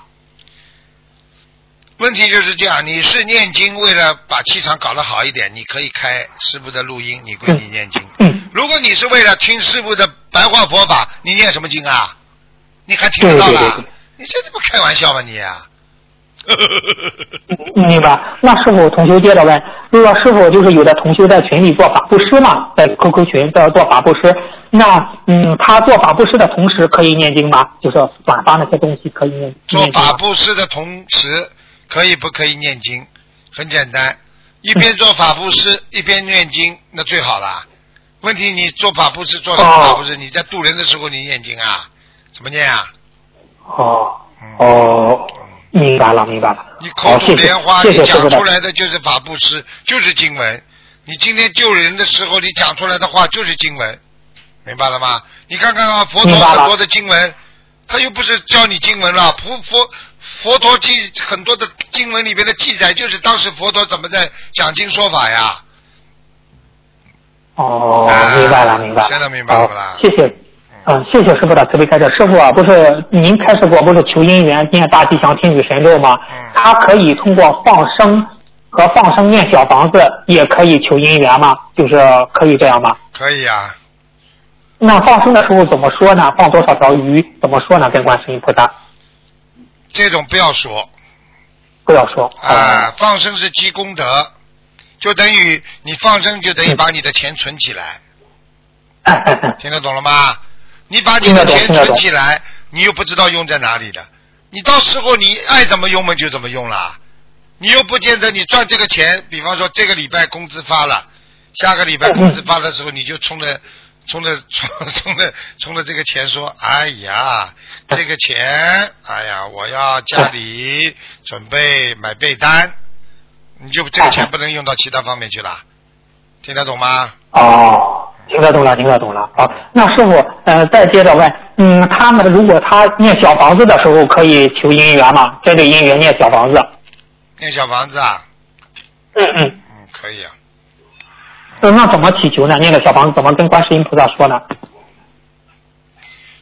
问题就是这样，你是念经为了把气场搞得好一点，你可以开师傅的录音，你归你念经。嗯。如果你是为了听师傅的白话佛法，你念什么经啊？你还听得到了？对对对对你这这不开玩笑吗你、啊？<laughs> 明白。那师傅，同修接着问，如果师傅就是有的同修在群里做法布施嘛，在 QQ 群在做法布施，那嗯，他做法布施的同时可以念经吗？就是转发那些东西可以念做法布施的同时，可以不可以念经？很简单，一边做法布施一边念经，那最好了。问题你做法布施做什么法布施？你在渡人的时候你念经啊？怎么念啊？哦嗯哦，明白了明白了。你口好，吐莲花，谢你讲出来的就是法布施，就是经文。你今天救人的时候，你讲出来的话就是经文，明白了吗？你看看啊，佛陀很多的经文，他又不是教你经文了，佛佛佛陀记很多的经文里边的记载，就是当时佛陀怎么在讲经说法呀。哦啊，明白了明白了。现在明白了谢谢。嗯，谢谢师傅的慈悲开示。师傅啊，不是您开示过，不是求姻缘念大吉祥天女神咒吗？嗯他可以通过放生和放生念小房子，也可以求姻缘吗？就是可以这样吗？可以啊，那放生的时候怎么说呢？放多少条鱼？怎么说呢？跟观世音菩萨这种不要说不要说。啊，放生是积功德，就等于你放生就等于把你的钱存起来。<laughs> 听得懂了吗？你把你的钱存起来，你又不知道用在哪里的，你到时候你爱怎么用嘛就怎么用啦。你又不见得你赚这个钱，比方说这个礼拜工资发了，下个礼拜工资发的时候你就冲着冲着冲冲着冲着这个钱说，哎呀，这个钱，哎呀，我要家里准备买被单，你就这个钱不能用到其他方面去了，听得懂吗？哦，听得懂了，听得懂了。好，那师傅，呃，再接着问，嗯，他们如果他念小房子的时候，可以求姻缘吗？针对姻缘念小房子。念小房子啊，嗯嗯。嗯，可以啊。呃那怎么祈求呢？念个小房子怎么跟观世音菩萨说呢？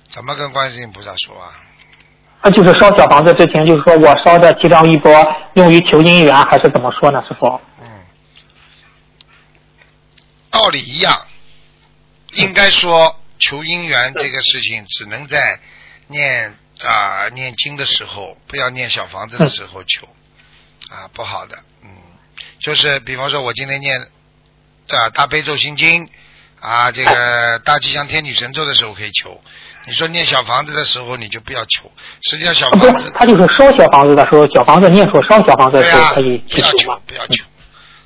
怎么跟观世音菩萨说啊？啊，就是烧小房子之前，就是说我烧的七张一波用于求姻缘，还是怎么说呢？师傅？嗯，道理一样，应该说求姻缘这个事情只能在念啊、念经的时候，不要念小房子的时候求啊，不好的。嗯，就是比方说我今天念啊大悲咒心经啊，这个大吉祥天女神咒的时候可以求，你说念小房子的时候，你就不要求。实际上小房子，是，他就是烧小房子的时候，小房子念出烧小房子的时候可以，不要求不要求。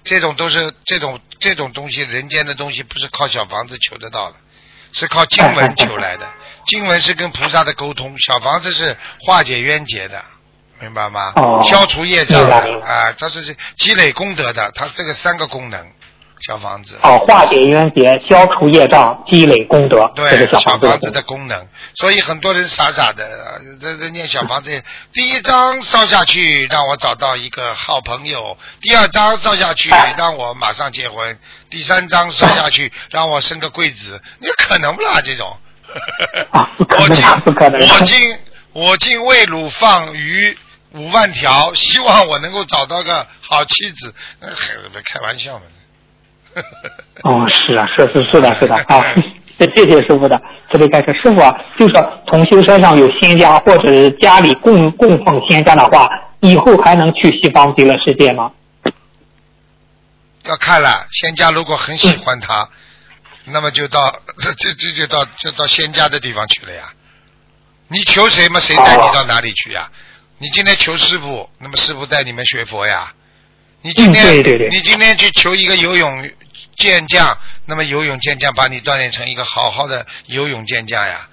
这种都是这种这种东西，人间的东西不是靠小房子求得到的，是靠经文求来的。<laughs> 经文是跟菩萨的沟通，小房子是化解冤结的，明白吗？哦消除业障的啊，它是积累功德的，它这个三个功能，小房子。哦，化解冤结，消除业障，积累功德，对是小小房子房子的的功能，所以很多人傻傻的，呃这这念小房子，第一章烧下去，让我找到一个好朋友；第二章烧下去，让我马上结婚；第三章烧下去，让我生个贵子，你可能不啦？这种，啊不可能我今不可能我今我今为汝放鱼五万条，希望我能够找到个好妻子，那开玩笑嘛。<laughs> 哦，是啊，是是是的，是的 <laughs> 啊。谢谢谢师傅的慈悲开示。师傅啊，就是同修身上有仙家，或者是家里供供奉仙家的话，以后还能去西方极乐世界吗？要看了，仙家如果很喜欢他，那么就到这这这就到就到仙家的地方去了呀。你求谁嘛，谁带你到哪里去呀？你今天求师傅，那么师傅带你们学佛呀。你今天、嗯对对对你今天去求一个游泳健将，那么游泳健将把你锻炼成一个好好的游泳健将呀，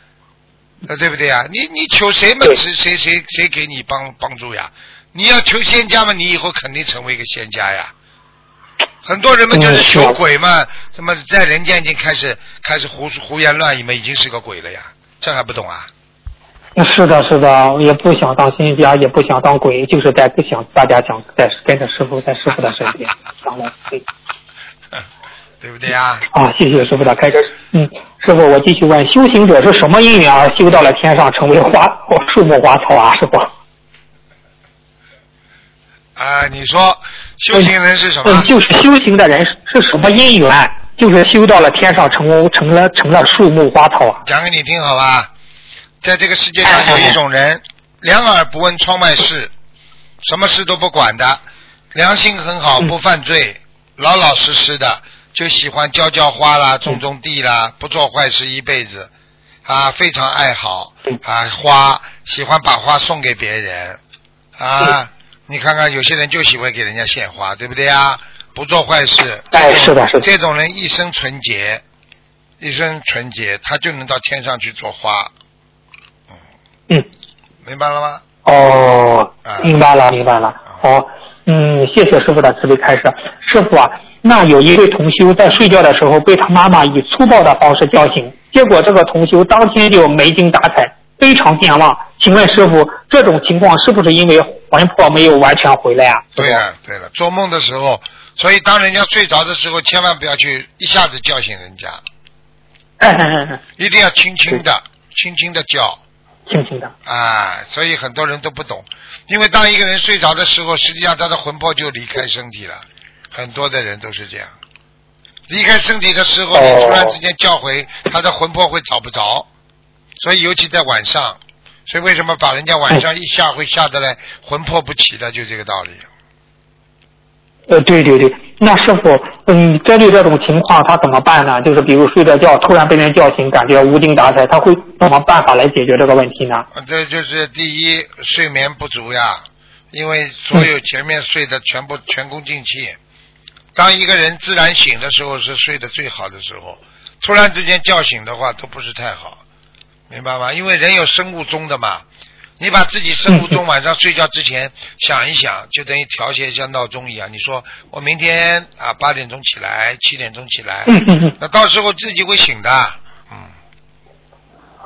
呃，对不对呀？你你求谁嘛，谁谁谁谁给你帮帮助呀？你要求仙家嘛，你以后肯定成为一个仙家呀。很多人们就是求啊鬼嘛，什么在人间已经开始开始胡胡言乱语嘛，已经是个鬼了呀，这还不懂啊？是的，是的，也不想当仙家，也不想当鬼，就是在不想大家想在跟着师傅在师傅的身边，想来对。对不对呀？啊，谢谢师傅的开示。嗯，师傅，我继续问，修行者是什么因缘而修到了天上，成为花树木花草啊？师傅。啊，你说修行人是什么嗯，？就是修行的人是是什么因缘，就是修到了天上，成成了成了树木花草啊？讲给你听好吧。在这个世界上有一种人，两耳不闻窗外事，什么事都不管的，良心很好，嗯不犯罪，老老实实的，就喜欢浇浇花啦，种种地啦，不做坏事一辈子，啊，非常爱好嗯啊花，喜欢把花送给别人啊。你看看有些人就喜欢给人家献花，对不对啊？不做坏事，哎是的是的这种人一生纯洁，一生纯洁，他就能到天上去做花，嗯，明白了吗？哦啊，明白了，明白了。好，嗯，谢谢师傅的慈悲开示。师傅啊，那有一位同修在睡觉的时候被他妈妈以粗暴的方式叫醒，结果这个同修当天就没精打采，非常健忘。请问师傅，这种情况是不是因为魂魄没有完全回来啊？对了，对了，做梦的时候，所以当人家睡着的时候，千万不要去一下子叫醒人家，一定要轻轻的、轻轻的叫轻轻的。啊。所以很多人都不懂，因为当一个人睡着的时候，实际上他的魂魄就离开身体了，很多的人都是这样。离开身体的时候，哦你突然之间叫回他的魂魄会找不着，所以尤其在晚上，所以为什么把人家晚上一吓会吓得来魂魄不齐的，就这个道理。呃，对对对，那师傅，嗯，针对这种情况，他怎么办呢？就是比如睡着觉，突然被人叫醒，感觉无精打采，他会什么办法来解决这个问题呢？这就是第一，睡眠不足呀，因为所有前面睡的全部全功尽弃。当一个人自然醒的时候，是睡得最好的时候。突然之间叫醒的话，都不是太好，明白吗？因为人有生物钟的嘛。你把自己生物钟 <laughs> 晚上睡觉之前想一想，就等于调节像闹钟一样。你说我明天啊八点钟起来，七点钟起来。<laughs> 那到时候自己会醒的。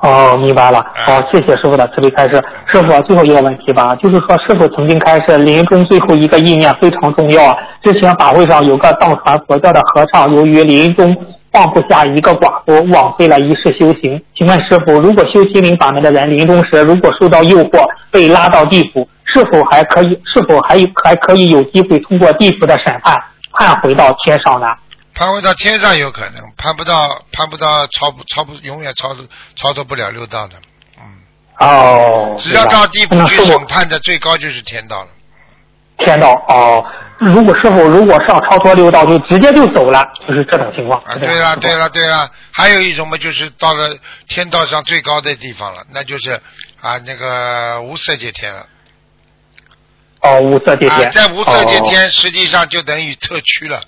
嗯，哦，明白了。嗯好，谢谢师傅的慈悲开示。师傅，最后一个问题吧，就是说师傅曾经开示，临终最后一个意念非常重要。之前法会上有个藏传佛教的和尚，由于临终放不下一个寡妇，枉费了一世修行。请问师傅，如果修心灵法门的人临终时如果受到诱惑，被拉到地府，是否还可以？是否还有还可以有机会通过地府的审判，判回到天上呢？攀回到天上有可能，攀不到，攀不到，超不超不，永远超超脱不了六道的。嗯，哦，只要到地府去审判的，最高就是天道了。天道哦，如果师傅如果上超脱六道就直接就走了，就是这种情况。啊，对了对了对了，还有一种嘛，就是到了天道上最高的地方了，那就是啊那个无色界天了。哦，无色界天。啊，在无色界哦天实际上就等于特区了，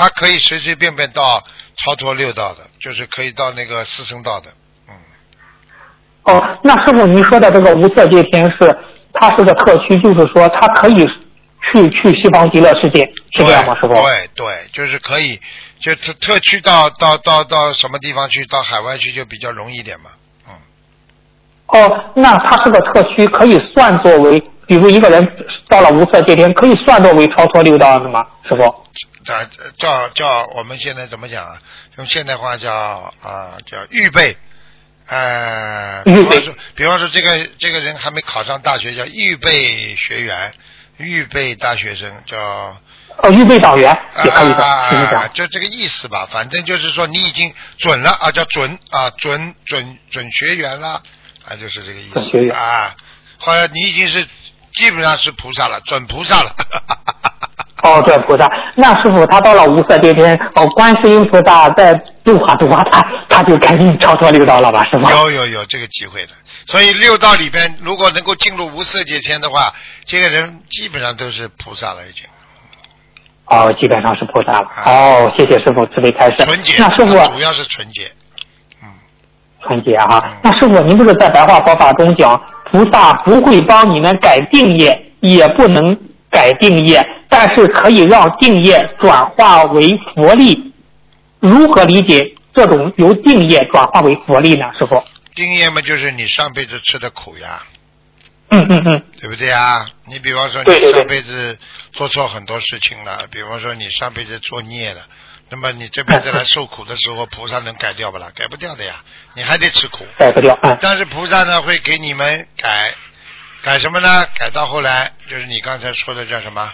它可以随随便便到超脱六道的，就是可以到那个四圣道的。嗯，哦，那师傅您说的这个无色界天是它是个特区，就是说它可以去去西方极乐世界，是这样吗，师傅？对对，就是可以，就特特区到到到到什么地方去，到海外去就比较容易一点嘛。嗯，哦，那它是个特区，可以算作为，比如一个人到了无色界天，可以算作为超脱六道的吗？师傅？叫叫叫我们现在怎么讲啊？用现代话叫啊叫预备。呃，比方说，比方说，这个这个人还没考上大学，叫预备学员，预备大学生，叫哦，预备党员也可以的？就这个意思吧。反正就是说，你已经准了啊，叫准啊，准准准学员了啊，就是这个意思啊。后来你已经是基本上是菩萨了，准菩萨了。<laughs> 哦，对，菩萨。那师傅他到了无色界天，哦，观世音菩萨在度化度化他，他就肯定超脱六道了吧，师傅？有有有这个机会的，所以六道里边，如果能够进入无色界天的话，这个人基本上都是菩萨了已经。哦，基本上是菩萨了。啊哦，谢谢师傅慈悲开示。纯洁，那师傅主要是纯洁。嗯，纯洁哈嗯。那师傅，您不是在白话佛法中讲，菩萨不会帮你们改定业，也不能改定业，但是可以让定业转化为佛力。如何理解这种由定业转化为佛力呢？师傅？定业嘛，就是你上辈子吃的苦呀，嗯嗯嗯，对不对啊？你比方说你上辈子做错很多事情了，比方说你上辈子作孽了，那么你这辈子来受苦的时候，菩萨能改掉不啦？改不掉的呀，你还得吃苦。改不掉。嗯，但是菩萨呢，会给你们改，改什么呢？改到后来就是你刚才说的叫什么？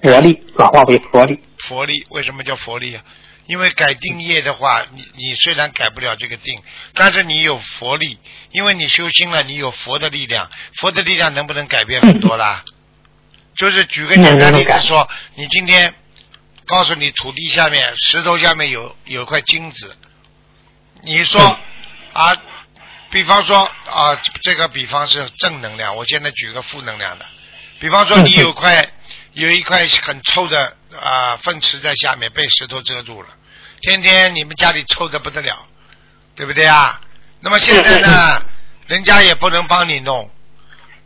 嗯，佛力转化为佛力。佛力。为什么叫佛力啊？因为改定业的话，你你虽然改不了这个定，但是你有佛力，因为你修心了，你有佛的力量，佛的力量能不能改变很多啦？就是举个简单例子说，你今天告诉你土地下面、石头下面有有块金子，你说啊，比方说啊，这个比方是正能量，我现在举个负能量的，比方说你有块有一块很臭的啊粪池在下面被石头遮住了，天天你们家里臭的不得了，对不对啊？那么现在呢，人家也不能帮你弄，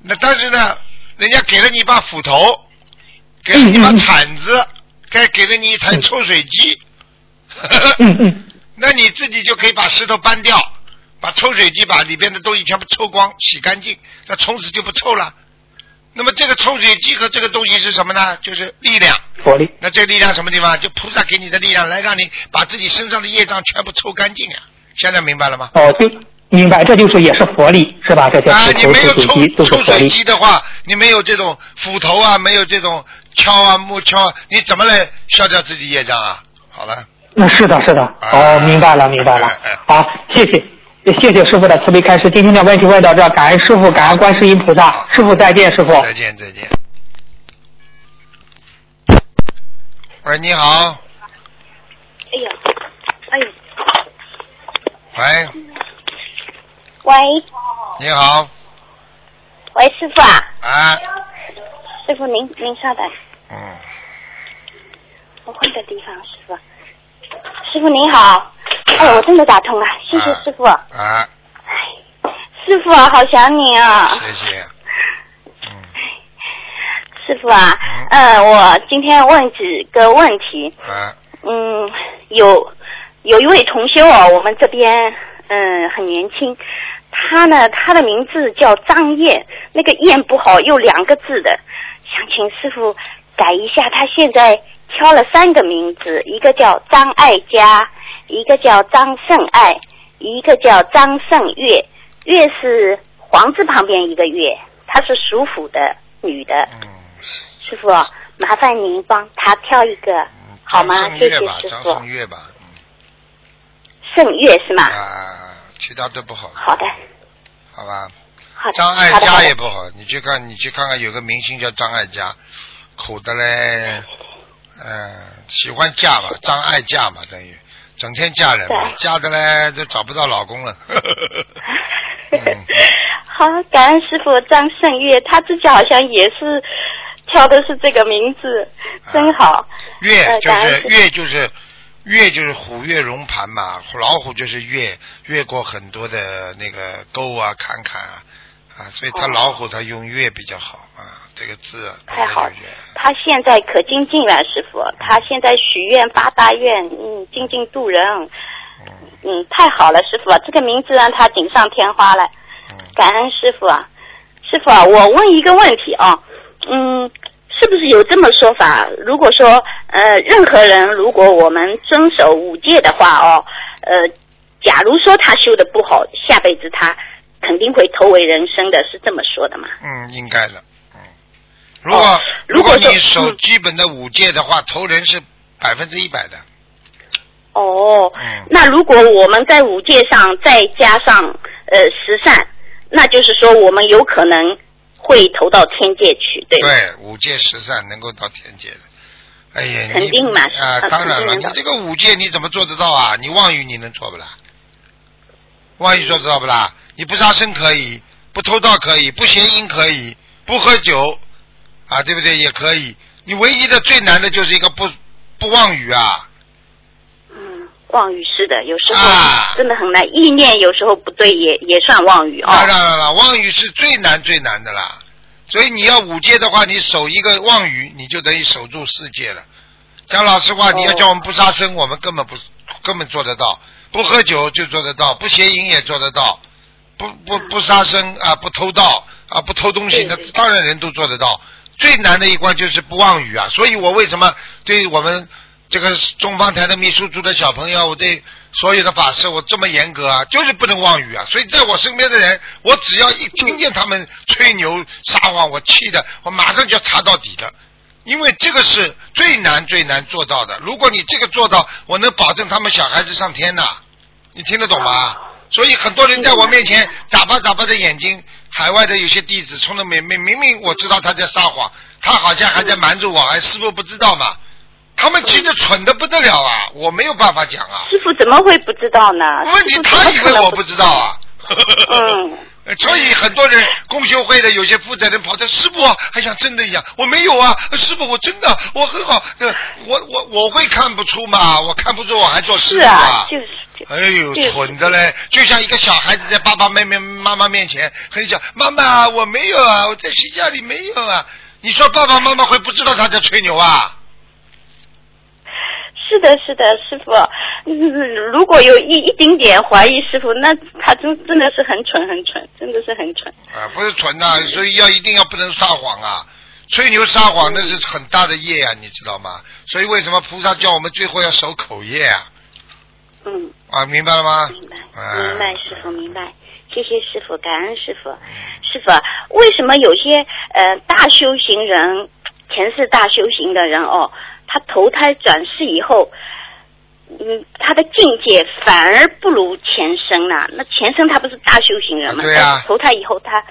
那但是呢，人家给了你一把斧头，给了你一把铲子，该给了你一台抽水机，<laughs> 那你自己就可以把石头搬掉，把抽水机把里边的东西全部抽光、洗干净，那从此就不臭了。那么这个抽水机和这个东西是什么呢？就是力量。佛力。那这个力量什么地方？就菩萨给你的力量，来让你把自己身上的业障全部抽干净呀。现在明白了吗？哦，就明白，这就是也是佛力，是吧？这些啊，斧头、你没有抽抽水。机的话，你没有这种斧头啊，没有这种锹啊、木锹啊，你怎么来消掉自己业障啊？好了，那是的，是的。哦，明白了，明白了。<laughs> 好，谢谢。谢谢师傅的慈悲开示，今天的问题问到这，感恩师傅，感恩观世音菩萨，师傅再见，师傅。再见，再见。喂，你好，哎呀，哎呦，喂，喂。你好，喂，师傅啊，啊，师傅您您稍等，嗯，我换个地方，师傅。师傅您好，哎，我真的打通了，谢谢师傅。啊，师傅啊，好想你啊。谢谢，嗯师傅啊，呃，我今天问几个问题。啊，嗯，有有一位同修哦，我们这边嗯很年轻，他呢他的名字叫张燕，那个燕不好，有两个字的，想请师傅改一下。他现在挑了三个名字，一个叫张爱佳，一个叫张胜爱，一个叫张胜月，月是黄字旁边一个月，她是属虎的女的。嗯，师傅，麻烦您帮她挑一个好吗？谢谢月吧，张师傅。胜月吧，胜月是吗？啊，其他都不好，好的，好吧？好的，张艾好的好的嘉也不好，你去看，你去看看，有个明星叫张艾嘉，苦的嘞，嗯、喜欢嫁吧，张爱嫁嘛，等于整天嫁人嘛，嫁的嘞都找不到老公了。<laughs> 嗯好，感恩师傅张胜月，他自己好像也是挑的是这个名字，真好。月呃就是月就是月就是虎跃龙盘嘛，老虎就是越越过很多的那个沟啊坎坎啊啊，所以他哦老虎他用月比较好啊，这个字啊太好了他现在可精进了，师傅。他现在许愿发大愿，嗯，精进度人，嗯嗯，太好了，师傅，这个名字让他锦上添花了。嗯感恩师傅啊，师傅啊，我问一个问题啊，嗯，是不是有这么说法？如果说呃，任何人如果我们遵守五戒的话哦，呃，假如说他修的不好，下辈子他肯定会投为人生的，是这么说的吗？嗯，应该的，嗯，如果、哦如果你守嗯基本的五戒的话，投人是百分之一百的，哦，嗯那如果我们在五戒上再加上呃十善，那就是说我们有可能会投到天界去，对吗？对，五戒十善能够到天界的。哎呀，肯定嘛啊，嗯当然了，你这个五戒你怎么做得到啊？你妄语你能做不啦？妄语做得到不啦？你不杀生可以，不偷盗可以，不邪淫可以，不喝酒啊，对不对？也可以。你唯一的最难的就是一个不不妄语啊。嗯，妄语是的，有时候啊真的很难，意念有时候不对也也算妄语啊。当然了，妄语是最难最难的啦。所以你要五戒的话，你守一个妄语，你就等于守住世界了。讲老实话，哦你要叫我们不杀生，我们根本不根本做得到；不喝酒就做得到，不邪淫也做得到，不不不杀生啊，不偷盗啊，不偷东西，那当然人都做得到。最难的一关就是不妄语啊！所以我为什么对我们这个中方台的秘书处的小朋友，我对所有的法师我这么严格啊，就是不能妄语啊！所以在我身边的人，我只要一听见他们吹牛撒谎，我气的我马上就要查到底的，因为这个是最难最难做到的。如果你这个做到，我能保证他们小孩子上天呐、你听得懂吗？所以很多人在我面前眨巴眨巴的眼睛，海外的有些弟子从来没没明明我知道他在撒谎，他好像还在瞒着我，还师傅不知道嘛？他们气得蠢的不得了啊！我没有办法讲啊。师傅怎么会不知道呢？问题他以为我不知道啊。嗯。所以很多人公修会的有些负责人跑到师傅还像真的一样，我没有啊，师傅我真的我很好，呃我我我会看不出嘛，我看不出我还做师傅是啊，就是就哎呦，蠢的嘞！就像一个小孩子在爸爸妹妹妈妈面前很小，妈妈我没有啊，我在学校里没有啊。你说爸爸妈妈会不知道他在吹牛啊？是的，是的，师傅，嗯，如果有一一丁点怀疑师傅，那他真真的是很蠢，很蠢，真的是很蠢。啊，不是蠢呐、所以要一定要不能撒谎啊！吹牛撒谎那是很大的业啊，你知道吗？所以为什么菩萨叫我们最后要守口业啊？嗯，啊，明白了吗？明白，哎明白，师傅明白。谢谢师傅，感恩师傅。师傅，为什么有些呃大修行人，前世大修行的人哦，他投胎转世以后，嗯，他的境界反而不如前生了？那前生他不是大修行人吗？啊对呀但是投胎以后他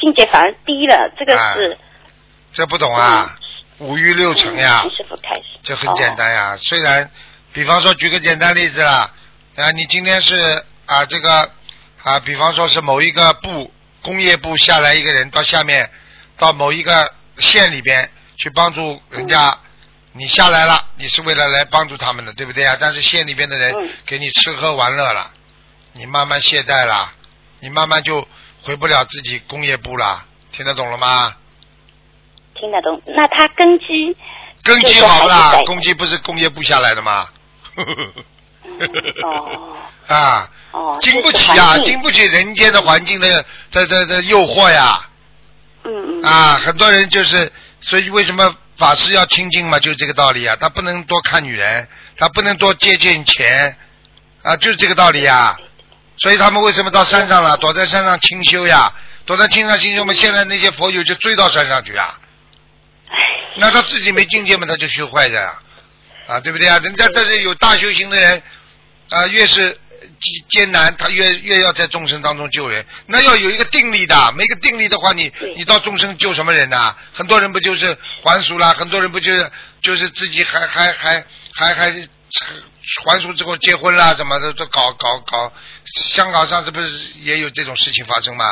境界反而低了，这个是、哎这不懂啊？五欲六尘呀从，师傅开始，这很简单呀。虽然，比方说举个简单例子啦，啊，你今天是啊这个啊，比方说是某一个部工业部下来一个人到下面到某一个县里边去帮助人家，你下来了，你是为了来帮助他们的，对不对啊？但是县里边的人嗯给你吃喝玩乐了，你慢慢懈怠了，你慢慢就回不了自己工业部了，听得懂了吗？听得懂。那他根基根基好不啦根基不是工业部下来的吗？哦 <laughs> 啊，哦，经不起啊，经不起人间的环境的的的的诱惑呀！嗯嗯啊，很多人就是，所以为什么法师要清净嘛？就是这个道理啊，他不能多看女人，他不能多借鉴钱，啊，就是这个道理呀。所以他们为什么到山上了，躲在山上清修呀？躲在山上清修嘛，现在那些佛友就追到山上去啊。那他自己没境界嘛，他就修坏的啊，啊，对不对啊？人家这是有大修行的人，啊，越是艰难，他越越要在众生当中救人。那要有一个定力的，没个定力的话，你你到众生救什么人呐？很多人不就是还俗了？很多人不就是就是自己还还还还还还俗之后结婚啦，什么的都搞搞搞。香港上次不是也有这种事情发生吗？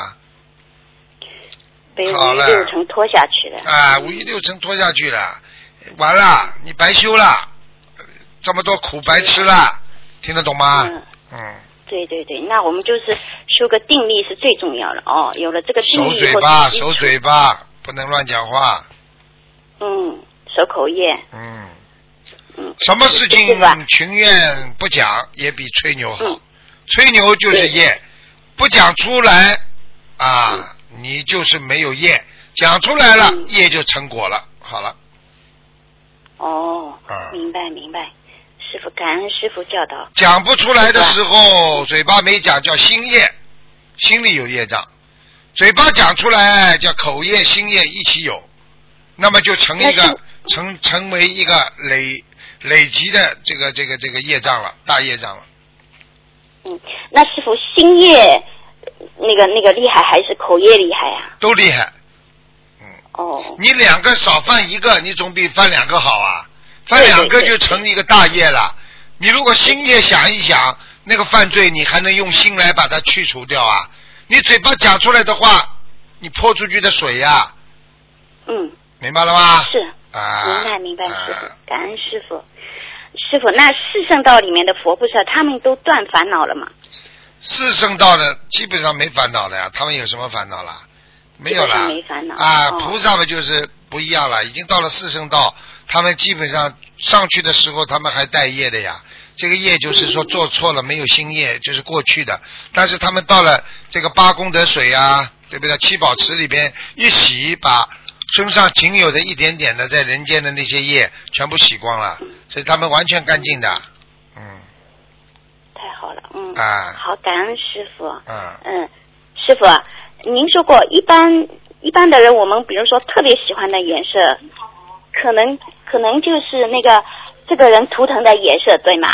被五一六层拖下去了。啊，五一六层拖下去了，完了，你白修了，这么多苦白吃了，听得懂吗？嗯。嗯。对对对，那我们就是修个定力是最重要的哦。有了这个定力守嘴巴，守嘴巴，不能乱讲话。嗯，守口业。嗯。嗯。什么事情情愿不讲，也比吹牛好。吹牛就是业，不讲出来啊。你就是没有业，讲出来了，业就成果了。好了。哦。明白明白，师傅感恩师傅教导。讲不出来的时候，嘴巴没讲叫心业，心里有业障；嘴巴讲出来叫口业、心业一起有，那么就成一个成成为一个累累积的这个这个这个业障了，大业障了。嗯，那师傅心业。那个那个厉害还是口业厉害啊？都厉害。嗯。哦。你两个少犯一个，你总比犯两个好啊！犯两个就成一个大业了。你如果心业想一想，那个犯罪你还能用心来把它去除掉啊？你嘴巴讲出来的话，你泼出去的水呀。嗯。明白了吗？是。啊。明白明白，师傅，感恩师傅。师傅，那四圣道里面的佛菩萨，他们都断烦恼了吗？四圣道的基本上没烦恼的呀，他们有什么烦恼了？没有了。没烦恼。啊，菩萨们就是不一样了，已经到了四圣道，他们基本上上去的时候，他们还带业的呀。这个业就是说做错了没有新业，就是过去的。但是他们到了这个八功德水啊，对不对？七宝池里边一洗，把身上仅有的一点点的在人间的那些业全部洗光了，所以他们完全干净的。嗯，啊，好，感恩师傅。嗯嗯，师傅，您说过一般一般的人，我们比如说特别喜欢的颜色，可能可能就是那个这个人图腾的颜色，对吗？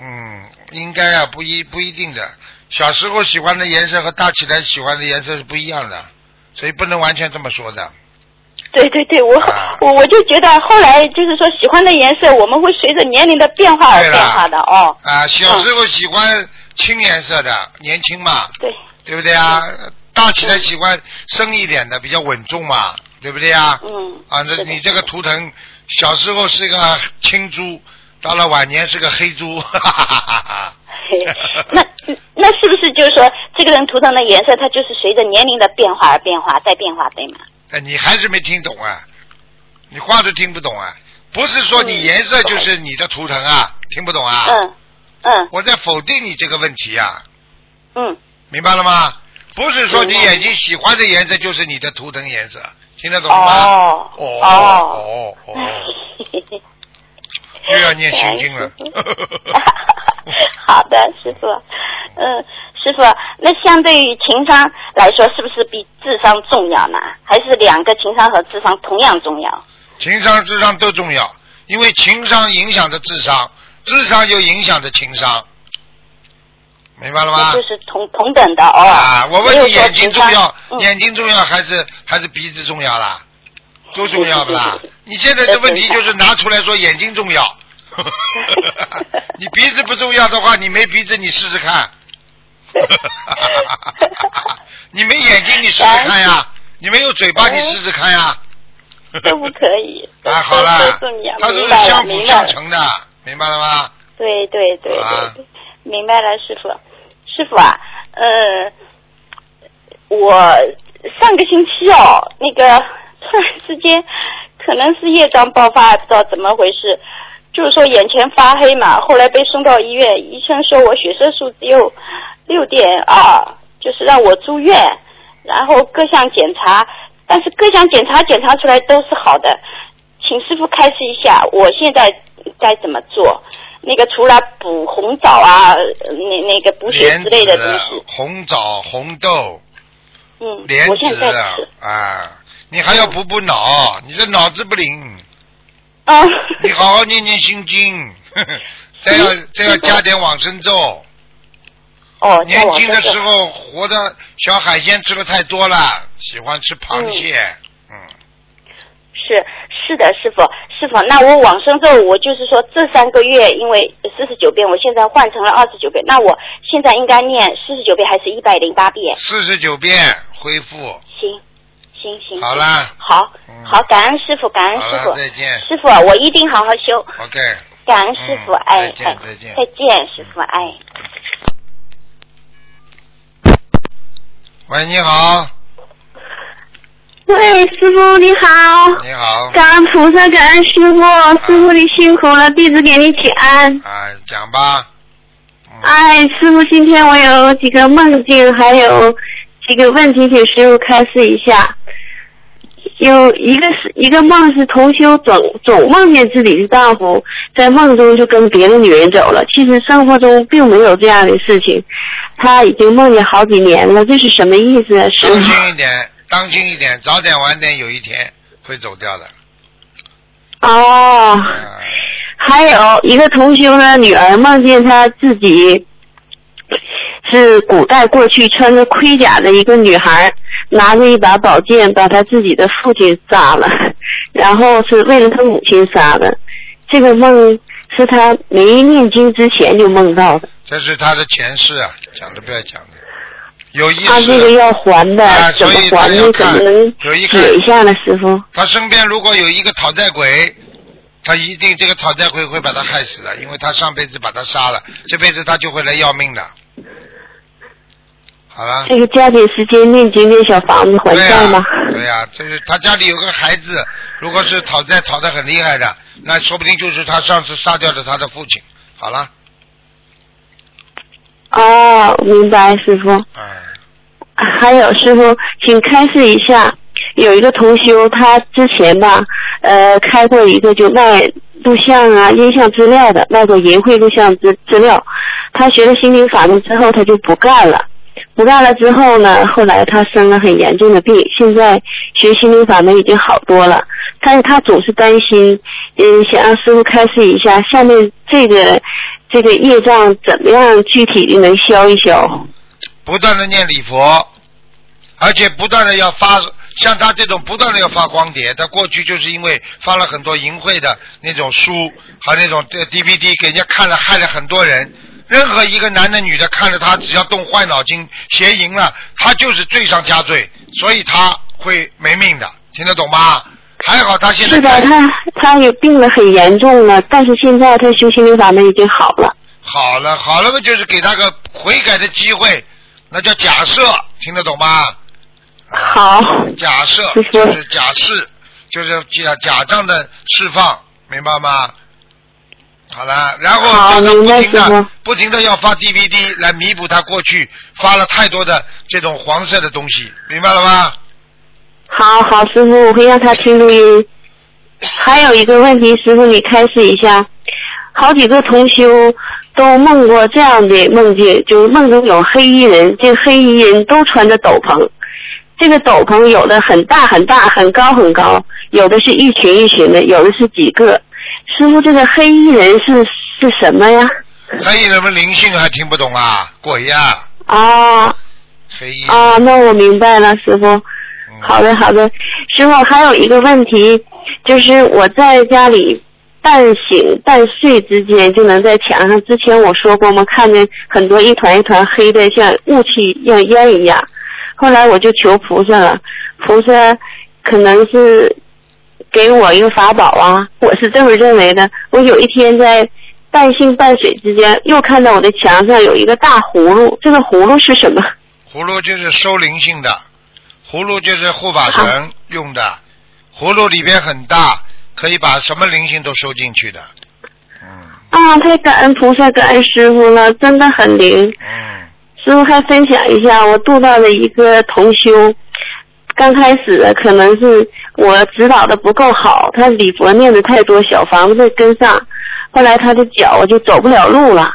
嗯，应该啊，不一不一定的。小时候喜欢的颜色和大起来喜欢的颜色是不一样的，所以不能完全这么说的。对对对，我我我就觉得后来就是说喜欢的颜色，我们会随着年龄的变化而变化的哦。啊，小时候喜欢青颜色的，年轻嘛。对。对不对啊？大起来喜欢深一点的，比较稳重嘛，对不对啊？嗯。啊，那你这个图腾小时候是个青猪，到了晚年是个黑猪。哈哈哈哈那那是不是就是说，这个人图腾的颜色，它就是随着年龄的变化而变化，在变化，对吗？哎，你还是没听懂啊？你话都听不懂啊？不是说你颜色就是你的图腾啊？听不懂啊？嗯嗯。我在否定你这个问题啊。嗯。明白了吗？不是说你眼睛喜欢的颜色就是你的图腾颜色，听得懂吗？哦哦哦哦。又要念心经了。<laughs> 好的，师傅。嗯。师傅，那相对于情商来说，是不是比智商重要呢？还是两个情商和智商同样重要？情商、智商都重要，因为情商影响着智商，智商又影响着情商，明白了吗？就是同同等的哦。啊，我问你，眼睛重要，眼睛重要还是还是鼻子重要啦？都重要不啦？<laughs> 你现在的问题就是拿出来说眼睛重要，<laughs> 你鼻子不重要的话，你没鼻子你试试看。<laughs> 你没眼睛，你试试看呀！你没有嘴巴，你试试看呀！都不可以。啊，好了，它是相辅相成的，明白了吗？对对对对，明白了，师傅。师傅啊，呃，我上个星期哦，那个突然之间，可能是业障爆发，不知道怎么回事。就是说眼前发黑嘛，后来被送到医院，医生说我血色素只有六点二，就是让我住院，然后各项检查，但是各项检查检查出来都是好的，请师傅开示一下，我现在该怎么做？那个除了补红枣啊，那那个补血之类的东西，红枣、红豆，嗯，莲子啊，你还要补补脑，你这脑子不灵。啊！你好好念念心经，<laughs> 再要再要加点往生咒。哦，年轻的时候活的小海鲜吃的太多了，喜欢吃螃蟹，嗯，是是的，师傅，师傅，那我往生咒，我就是说这三个月，因为四十九遍，我现在换成了二十九遍，那我现在应该念四十九遍还是一百零八遍？四十九遍恢复，行，行行。好啦，好，嗯。好，感恩师傅，感恩师傅，，再见。师傅，我一定好好修，，OK。感恩师傅，嗯哎再见哎，再见。再见，师傅，哎。喂，你好，喂，师傅你好，你好，感恩菩萨，感恩师傅，师傅你辛苦了，弟子给你请安。哎，讲吧，哎，师傅，今天我有几个梦境，还有几个问题，请师傅开示一下。有一个是一个梦是同修总总梦见自己的丈夫在梦中就跟别的女人走了，其实生活中并没有这样的事情，他已经梦见好几年了，这是什么意思啊？师当傅？心一点，当心一点，早点晚点有一天会走掉的。哦，还有一个同修的女儿梦见她自己是古代过去穿着盔甲的一个女孩，拿着一把宝剑把她自己的父亲杀了，<laughs> 然后是为了她母亲杀的。这个梦是她没念经之前就梦到的，这是她的前世啊，讲都不要讲的，有意她这个。要还的，啊怎么所以她还呢？怎要看么能有一看解一下呢，师傅？他身边如果有一个讨债鬼，他一定这个讨债鬼会把他害死的，因为他上辈子把他杀了，这辈子他就会来要命的。好了。这个加紧时间念经念小房子还债吗？对呀、就是他家里有个孩子，如果是讨债讨得很厉害的，那说不定就是他上次杀掉的他的父亲。好了，哦，明白，师傅。嗯，还有师傅，请开示一下，有一个同修，他之前吧，呃，开过一个就卖录像啊、音像资料的，卖过淫秽录像资资料。他学了心灵法门之后，他就不干了。不干了之后呢，后来他生了很严重的病，现在学心灵法门已经好多了，但是他总是担心，嗯，想让师傅开示一下，下面这个这个业障怎么样具体的能消一消？不断的念礼佛，而且不断的要发，像他这种不断的要发光碟，他过去就是因为发了很多淫秽的那种书和那种呃 DVD 给人家看了，害了很多人。任何一个男的女的看着他，只要动坏脑筋、邪淫了，他就是罪上加罪，所以他会没命的，听得懂吗？还好他现在是的，他他也病得很严重了，但是现在他修心灵法门已经好了。好了，好了嘛，就是给他个悔改的机会，那叫假设，听得懂吗？好，假设就是假释，就是假假账的释放，明白吗？好了，然后他不停的不停的要发 DVD 来弥补他过去发了太多的这种黄色的东西，明白了吗？好好，师傅，我会让他听录音。还有一个问题，师傅你开始一下，好几个同修都梦过这样的梦境，就是梦中有黑衣人，这黑衣人都穿着斗篷，这个斗篷有的很大很大，很高很高，有的是一群一群的，有的是几个。师傅，这个黑衣人是是什么呀？黑衣人们灵性还听不懂啊？鬼呀、啊黑衣啊，那我明白了，师傅。好的，好的，师傅还有一个问题，就是我在家里半醒半睡之间，就能在墙上，之前我说过吗？看见很多一团一团黑的，像雾气像烟一样。后来我就求菩萨了，菩萨可能是给我一个法宝啊，我是这么认为的。我有一天在半醒半睡之间，又看到我的墙上有一个大葫芦，这个葫芦是什么？葫芦就是收灵性的，葫芦就是护法神用的，葫芦里边很大，可以把什么灵性都收进去的。啊，太感恩菩萨，感恩师傅了，真的很灵。嗯师傅还分享一下，我度到的一个同修，刚开始可能是我指导的不够好，他礼佛念的太多，小房子没跟上，后来他的脚就走不了路了，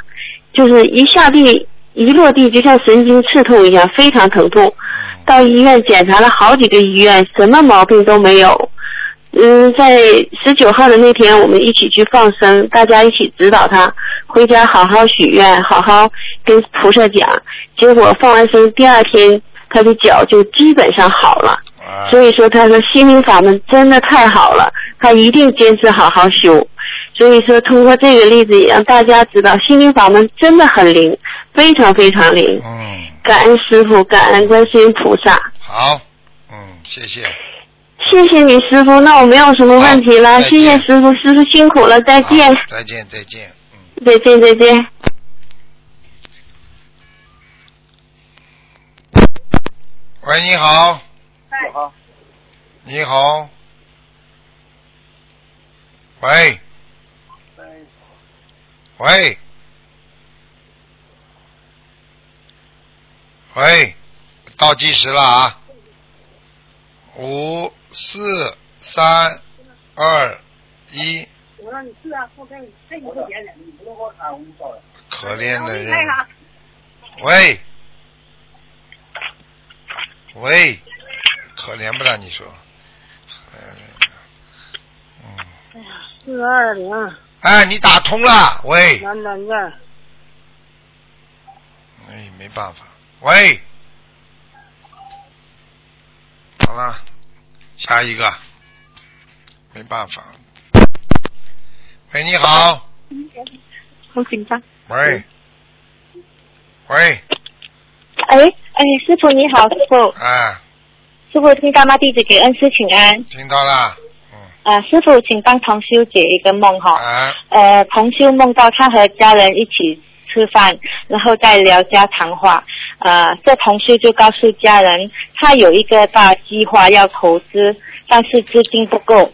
就是一下地一落地就像神经刺痛一样，非常疼痛。到医院检查了好几个医院，什么毛病都没有。嗯，在十九号的那天，我们一起去放生，大家一起指导他回家好好许愿，好好跟菩萨讲。结果放完生第二天，他的脚就基本上好了。啊所以说，他说心灵法门真的太好了，他一定坚持好好修。所以说，通过这个例子，也让大家知道心灵法门真的很灵，非常非常灵。嗯，感恩师傅，感恩观世音菩萨。好，嗯，谢谢，谢谢你师傅，那我没有什么问题了，谢谢师傅，师傅辛苦了，再见，再见，再见。嗯再见，再见。喂，你好。你好。喂。喂。喂，倒计时了啊！五、四、三、二、一。我让你是啊，后天这一个点点，你不能给我看我照的。可怜的人喂。喂，可怜不啦？你说？嗯。四二零哎，你打通了，喂，南单站，哎，没办法，喂，好了，下一个，没办法，喂，你好，好紧张。喂，喂，哎哎，师傅你好，师傅，啊，师傅听到吗？弟子给恩师请安。听到了，啊，师傅，请帮同修解一个梦哈。啊，呃，同修梦到他和家人一起吃饭，然后再聊家常话。呃，这同修就告诉家人，他有一个大计划要投资，但是资金不够。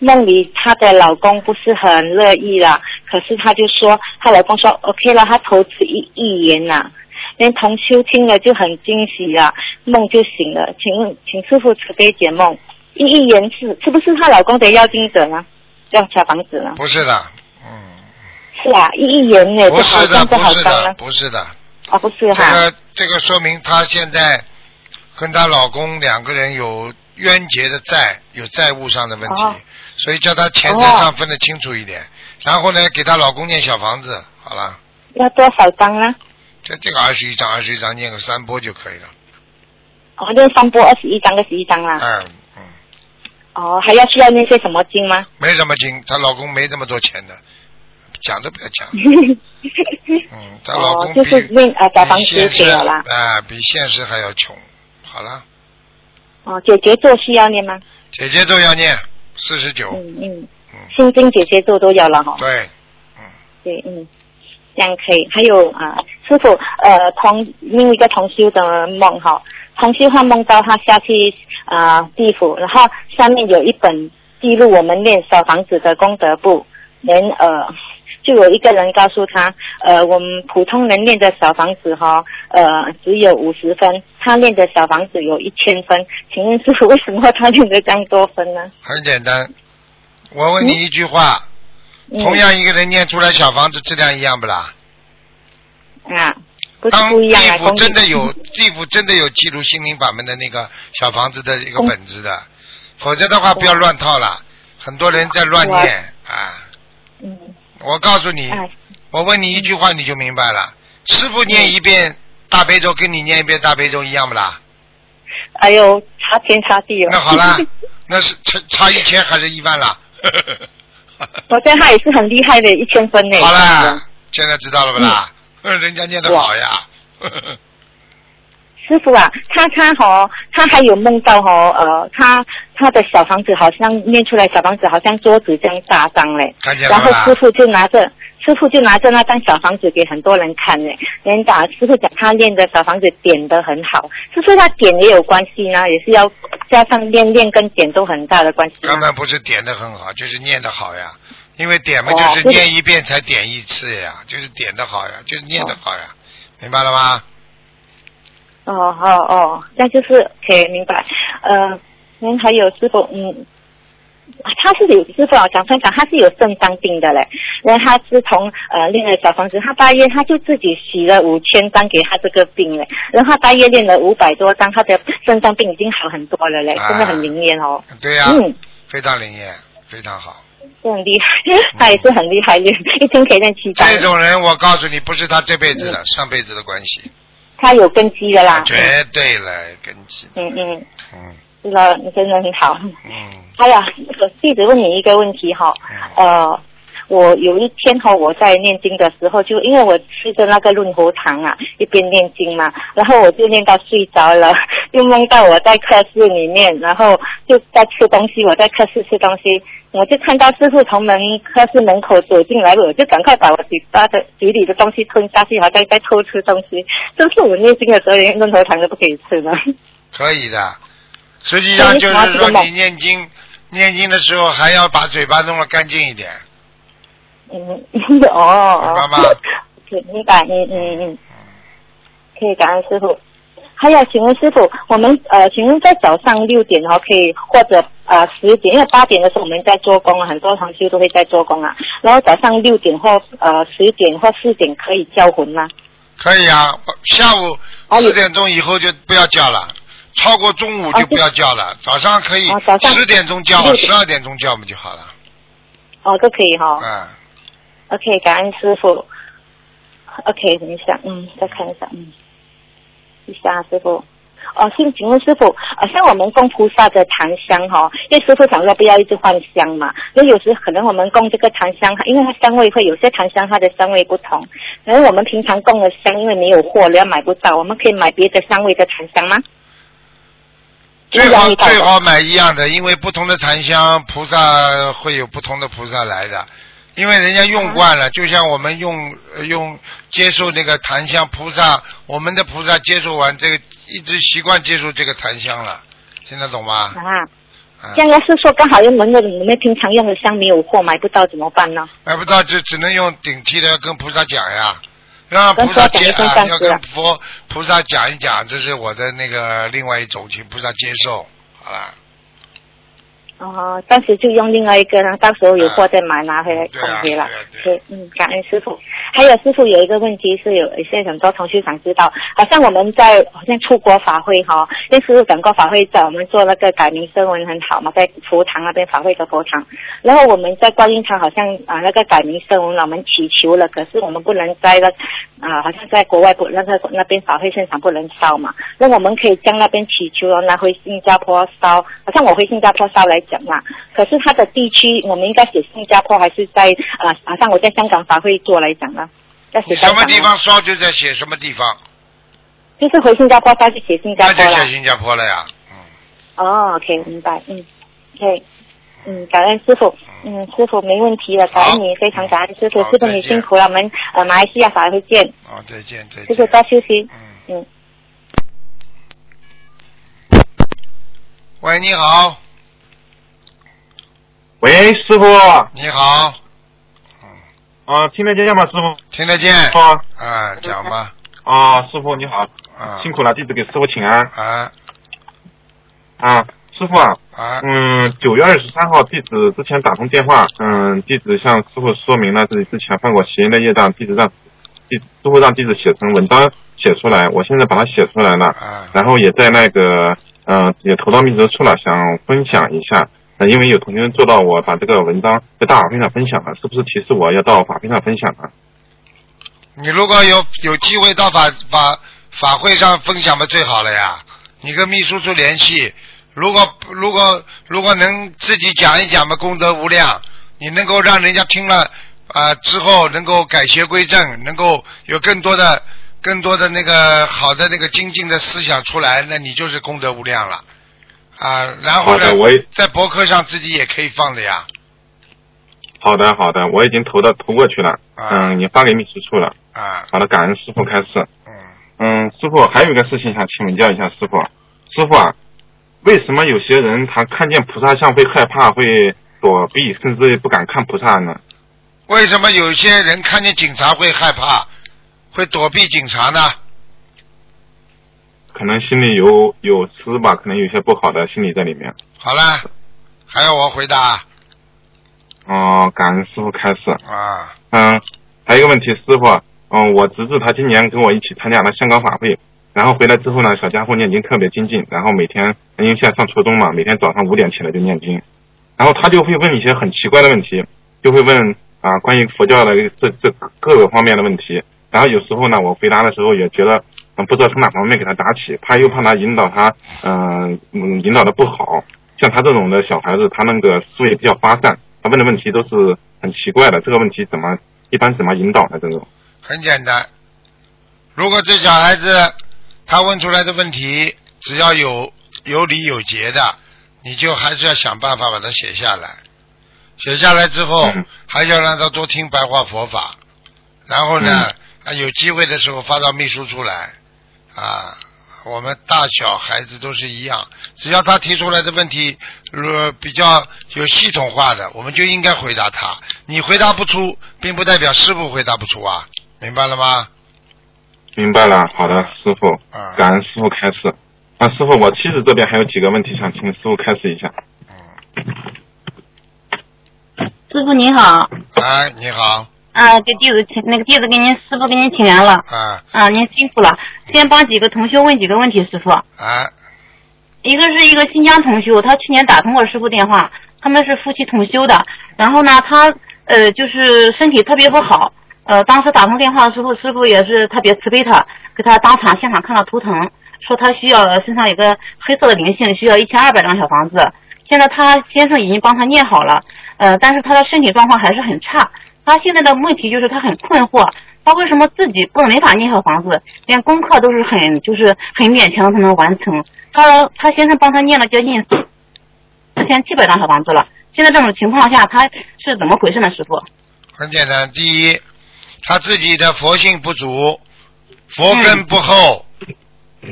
梦里她的老公不是很乐意啦，可是她就说，她老公说 OK 了，她投资一亿元呐、连同修听了就很惊喜啦，梦就醒了。请问，请师傅慈悲解梦，一亿元是是不是她老公的要经者呢？要小房子呢？不是的，嗯是啊，一亿元呢，不好是的，不是的，好脏呢。不是的，哦，不是这哈。个这个说明她现在跟她老公两个人有冤结的债，有债务上的问题，哦所以叫她钱财上分得清楚一点。然后呢，给她老公念小房子，好了，要多少张呢？这这个二十一张，二十一张念个三波就可以了。哦，就三波二十一张，二十一张啦。嗯，哦，还要需要念些什么经吗？没什么经，她老公没那么多钱的，讲都不要讲。<laughs> 嗯，她老公哦，就是念呃小房子比现实给了啦。啊，比现实还要穷。好了，哦，姐姐咒需要念吗？姐姐咒要念四十九。嗯嗯。心经姐姐咒都要了哈。对，嗯对，嗯，这样可以。还有啊、师傅，呃，同另一个同修的梦哈，同修他梦到他下去啊、地府，然后下面有一本记录我们念小房子的功德簿，连呃。就有一个人告诉他，呃，我们普通人念的小房子哈，呃，只有五十分，他念的小房子有一千分，请问师傅为什么他念的这样多分呢？很简单。我问你一句话，嗯同样一个人念出来小房子质量一样不啦？啊，不一样啊，地府真的有地府真的有记录心灵法门的那个小房子的一个本子的，否则的话不要乱套了。很多人在乱念啊。嗯。我告诉你，我问你一句话你就明白了。师傅念一遍大悲咒，跟你念一遍大悲咒一样不啦？哎呦，差天差地哦。那好啦，<laughs> 那是差差一千还是一万啦？<laughs> 我觉得他也是很厉害的，一千分呢。好啦，现在知道了不啦？<laughs> 人家念的好呀。师傅啊，他他哈，他还有梦到哈，呃，他他的小房子好像念出来，小房子好像桌子这样大张嘞。看见了然后师傅就拿着，师傅就拿着那张小房子给很多人看嘞。人家师傅讲他念的小房子点的很好，是不是他点也有关系呢？也是要加上念念跟点都很大的关系吗。根本不是点的很好，就是念的好呀。因为点嘛，哦就是念一遍才点一次呀，就是点的好呀，就是念的好呀，明白了吗？哦哦哦，那就是可以明白。呃，您还有师傅，嗯，他是有师傅啊，讲分享，他是有肾脏病的嘞。然后他自从呃练了小房子，他大约他就自己洗了五千张给他这个病嘞。然后他大约练了五百多张，他的肾脏病已经好很多了嘞，啊真的很灵验哦。对呀、嗯，非常灵验，非常好。这很厉害，他也是很厉害，一天可以练七张。这种人，我告诉你，不是他这辈子的，上辈子的关系。他有根基的啦。绝对了，根基。嗯嗯。嗯。是的，你真的很好。嗯。哎呀，弟子问你一个问题哈，呃。我有一天哈，我在念经的时候，就因为我吃着那个润喉糖啊，一边念经嘛，然后我就念到睡着了，<laughs> 又梦到我在课室里面，然后就在吃东西，我在课室吃东西，我就看到师傅从门课室门口走进来，我就赶快把我嘴巴的嘴里的东西吞下去，好像在偷吃东西。就是我念经的时候连润喉糖都不可以吃了？<laughs> 可以的，实际上就是说你念经念经的时候还要把嘴巴弄得干净一点。嗯，哦，明白吗？明白，嗯嗯嗯，可以感恩师傅。还有，请问师傅，我们呃，请问在早上六点哦，可以或者呃十点，因为八点的时候我们在做工，很多同修都会在做工啊。然后早上六点或呃十点或四点可以叫魂吗？可以啊，下午四点钟以后就不要叫了，超过中午就不要叫了。早上可以十点钟叫，十二点钟叫不就好了？哦，都可以哈。嗯。OK，感恩师傅。OK，等一下，嗯，再看一下，嗯，一下师傅。哦，请请问师傅，啊，像我们供菩萨的檀香哈，因为师傅讲说不要一直换香嘛，那有时可能我们供这个檀香，因为它香味会有些檀香它的香味不同，然后我们平常供的香因为没有货，了买不到，我们可以买别的香味的檀香吗？最好最好买一样的，因为不同的檀香菩萨会有不同的菩萨来的。因为人家用惯了，就像我们用用接受那个檀香菩萨，我们的菩萨接受完这个，一直习惯接受这个檀香了，听得懂吗？啊，现在是说刚好用我们的我们平常用的香没有货，买不到怎么办呢？买不到就只能用顶替的，跟菩萨讲呀，让菩萨接啊，要跟佛菩萨讲一讲，这是我的那个另外一种，请菩萨接受，好了。哦，当时就用另外一个，然后到时候有货再买拿回来送回了。对，嗯，感恩师傅。还有师傅有一个问题是有现在很多同学想知道，好像我们在好像出国法会哈，那师傅讲过法会在我们做那个改名声文很好嘛，在佛堂那边法会的佛堂，然后我们在观音堂好像啊那个改名声文我们祈求了，可是我们不能在那啊好像在国外不那个那边法会现场不能烧嘛，那我们可以将那边祈求拿回新加坡烧，好像我回新加坡烧来。讲嘛，可是它的地区，我们应该写新加坡还是在啊？好像我在香港法会做来讲呢，在写什么地方烧就在写什么地方，就是回新加坡烧就写新加坡了。那就写新加坡了呀，嗯。哦，OK，明白，嗯，OK，嗯，感恩师傅，嗯，师傅没问题了，感恩你，非常感恩师傅，师傅你辛苦了，我们呃马来西亚法会见。哦，再见，再见。师傅多休息。嗯嗯。喂，你好。喂，师傅。你好。啊，听得见吗，师傅？听得见。啊。啊，讲吧。啊，师傅你好。啊。辛苦了，弟子给师傅请安。啊。啊，师傅啊。啊。嗯，九月二十三号，弟子之前打通电话，嗯，弟子向师傅说明了自己之前犯过邪淫的业障，弟子让弟师傅让弟子写成文章写出来，我现在把它写出来了。啊。然后也在那个嗯，也投到秘书处了，想分享一下。因为有同学做到我把这个文章在大法会上分享了，是不是提示我要到法会上分享呢？你如果有有机会到法法法会上分享，不最好了呀？你跟秘书处联系，如果如果如果能自己讲一讲嘛，功德无量。你能够让人家听了啊之后能够改邪归正，能够有更多的更多的那个好的那个精进的思想出来，那你就是功德无量了。啊，然后呢？我在博客上自己也可以放的呀。好的，好的，我已经投到投过去了。嗯，也发给秘书处了。啊。好的，感恩师傅开示。嗯。嗯，师傅还有一个事情想请教一下师傅。师傅啊，为什么有些人他看见菩萨像会害怕，会躲避，甚至不敢看菩萨呢？为什么有些人看见警察会害怕，会躲避警察呢？可能心里有有私吧，可能有些不好的心理在里面。好了，还要我回答？哦，感恩师傅开始。啊。嗯，还有一个问题，师傅，嗯，我侄子他今年跟我一起参加了香港法会，然后回来之后呢，小家伙念经特别精进，然后每天因为现在上初中嘛，每天早上五点起来就念经，然后他就会问一些很奇怪的问题，就会问啊关于佛教的这这各个方面的问题。然后有时候呢，我回答的时候也觉得嗯不知道从哪方面给他打起，怕又怕他引导他嗯嗯引导的不好。像他这种的小孩子，他那个思维比较发散，他问的问题都是很奇怪的。这个问题怎么一般怎么引导的这种？很简单，如果这小孩子他问出来的问题，只要有有理有节的，你就还是要想办法把它写下来。写下来之后，还要让他多听白话佛法，然后呢，啊有机会的时候发到秘书处来啊。我们大小孩子都是一样，只要他提出来的问题，呃，比较有系统化的，我们就应该回答他。你回答不出，并不代表师傅回答不出啊，明白了吗？明白了，好的，师傅，感恩师傅开示。啊，师傅，我妻子这边还有几个问题想请师傅开示一下。师傅您好。哎，你好。啊，给弟子请那个弟子给您师傅给您请安了。啊。啊，您辛苦了。先帮几个同学问几个问题，师傅。啊。一个是一个新疆同修，他去年打通过师傅电话，他们是夫妻同修的。然后呢，他呃就是身体特别不好。呃，当时打通电话的时候，师傅也是特别慈悲他，给他当场现场看到图腾，说他需要身上有个黑色的灵性，需要一千二百张小房子。现在他先生已经帮他念好了，呃，但是他的身体状况还是很差。他现在的问题就是他很困惑，他为什么自己不没法念好房子，连功课都是很就是很勉强才能完成。他他先生帮他念了接近四千七百张小房子了，现在这种情况下他是怎么回事呢？师傅？很简单，第一，他自己的佛性不足，佛根不厚，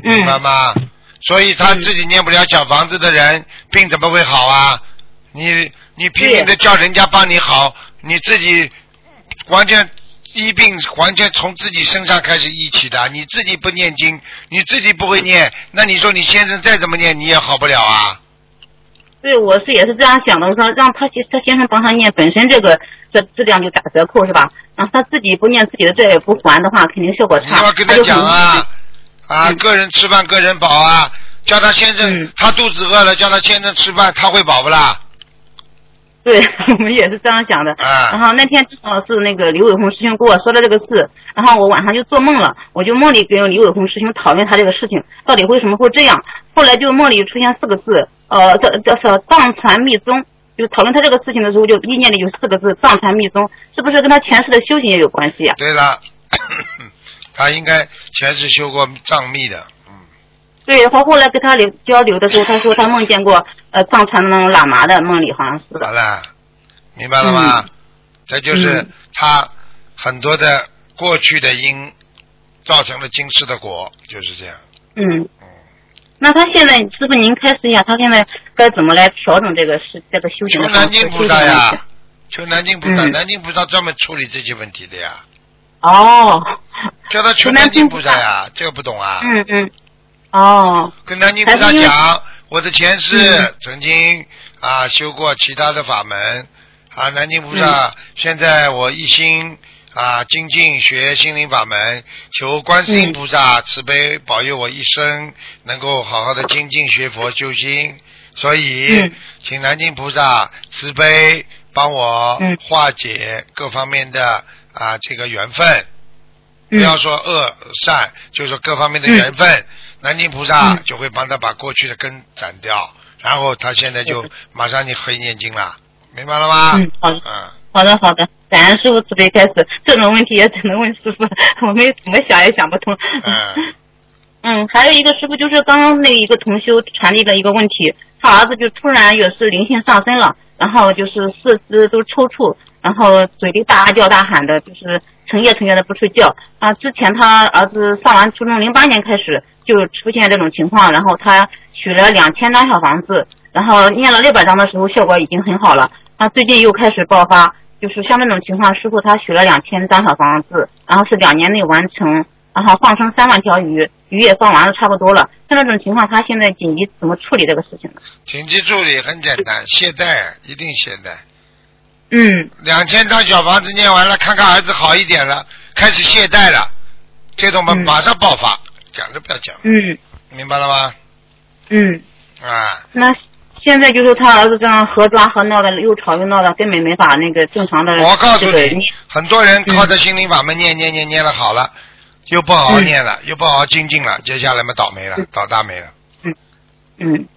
明白吗？所以他自己念不了小房子的人，病怎么会好啊？你你拼命的叫人家帮你好，你自己。完全医病完全从自己身上开始医起的，你自己不念经，你自己不会念，那你说你先生再怎么念，你也好不了啊。对，我是也是这样想的，我说让他先他先生帮他念，本身这个这质量就打折扣是吧？然后他自己不念自己的债也不还的话，肯定效果差。你要跟他讲啊啊，个人吃饭个人饱啊，叫他先生他肚子饿了，叫他先生吃饭，他会饱不啦？对 <laughs> 我们也是这样想的，然后那天正好是那个李伟红师兄跟我说的这个事，然后我晚上就做梦了，我就梦里跟李伟红师兄讨论他这个事情到底为什么会这样，后来就梦里出现四个字，呃，叫叫叫藏传密宗，就讨论他这个事情的时候，就意念里有四个字藏传密宗，是不是跟他前世的修行也有关系啊？对了，<coughs> 他应该前世修过藏密的。对，他后来跟他聊交流的时候，他说他梦见过呃藏传那种喇嘛的梦里，好像是。好了，明白了吗？这就是他很多的过去的因造成了今世的果，就是这样。嗯。那他现在师傅您开示一下，他现在该怎么来调整这个是这个修行的求南京菩萨呀，求南京菩萨，南京菩萨专门处理这些问题的呀。哦。叫他求南京菩萨呀，这个不懂啊。嗯嗯。哦，跟南京菩萨讲，我的前世曾经啊修过其他的法门。啊，南京菩萨，现在我一心啊精进学心灵法门，求观世音菩萨慈悲保佑我一生能够好好的精进学佛修心，所以请南京菩萨慈悲帮我化解各方面的啊这个缘分，不要说恶善，就是说各方面的缘分。南京菩萨就会帮他把过去的根斩掉，然后他现在就马上你可以念经了，明白了吗？嗯，好的，嗯，好的，好的，感恩师傅慈悲开始，这种问题也只能问师傅，<laughs> 我们怎么想也想不通。嗯，<laughs> 嗯，还有一个师傅就是刚刚那一个同修传递的一个问题，他儿子就突然也是灵性上升了，然后就是四肢都抽搐，然后嘴里大叫大喊的，就是成夜成夜的不睡觉啊。之前他儿子上完初中，零八年开始。就出现这种情况，然后他取了两千张小房子，然后念了六百张的时候，效果已经很好了。他最近又开始爆发，就是像这种情况，师傅他许了两千张小房子，然后是两年内完成，然后放生三万条鱼，鱼也放完了，差不多了。像这种情况，他现在紧急怎么处理这个事情呢？紧急处理很简单，懈怠，一定懈怠。嗯。两千张小房子念完了，看看儿子好一点了，开始懈怠了，这种嘛马上爆发。讲都不要讲，嗯，明白了吗？嗯，啊，那现在就是他儿子这样合抓合闹的，又吵又闹的，根本没法那个正常的。我告诉你，很多人靠着心灵法门念念念念了好了，又不好好念了，又不好好精进了，接下来嘛倒霉了，倒大霉了。嗯嗯。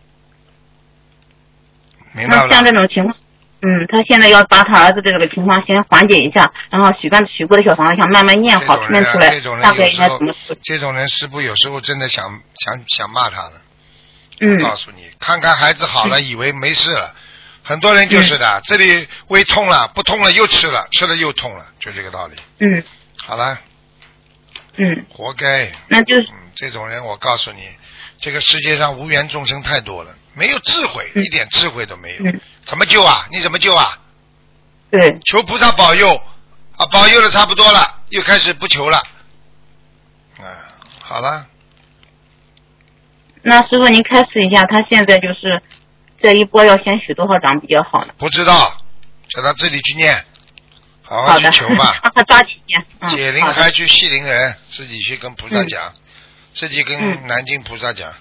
明白了。像这种情况，嗯，他现在要把他儿子的这个情况先缓解一下，然后许愿许过的小房子想慢慢念好，念出来，大概应该怎么？这种人师傅有时候真的想想想骂他了。嗯。告诉你，看看孩子好了，以为没事了，很多人就是的，这里胃痛了，不痛了又吃了，吃了又痛了，就这个道理。嗯。好了。嗯。活该。那就是。这种人，我告诉你，这个世界上无缘众生太多了。没有智慧，一点智慧都没有，怎么救啊？你怎么救啊？对，求菩萨保佑啊！保佑的差不多了，又开始不求了。啊，好了。那师傅，您开始一下，他现在就是这一波要先许多少张比较好呢？不知道，叫他自己去念，好好去求吧。<laughs> 让他抓紧念。解铃还须系铃人，自己去跟菩萨讲，自己跟南京菩萨讲。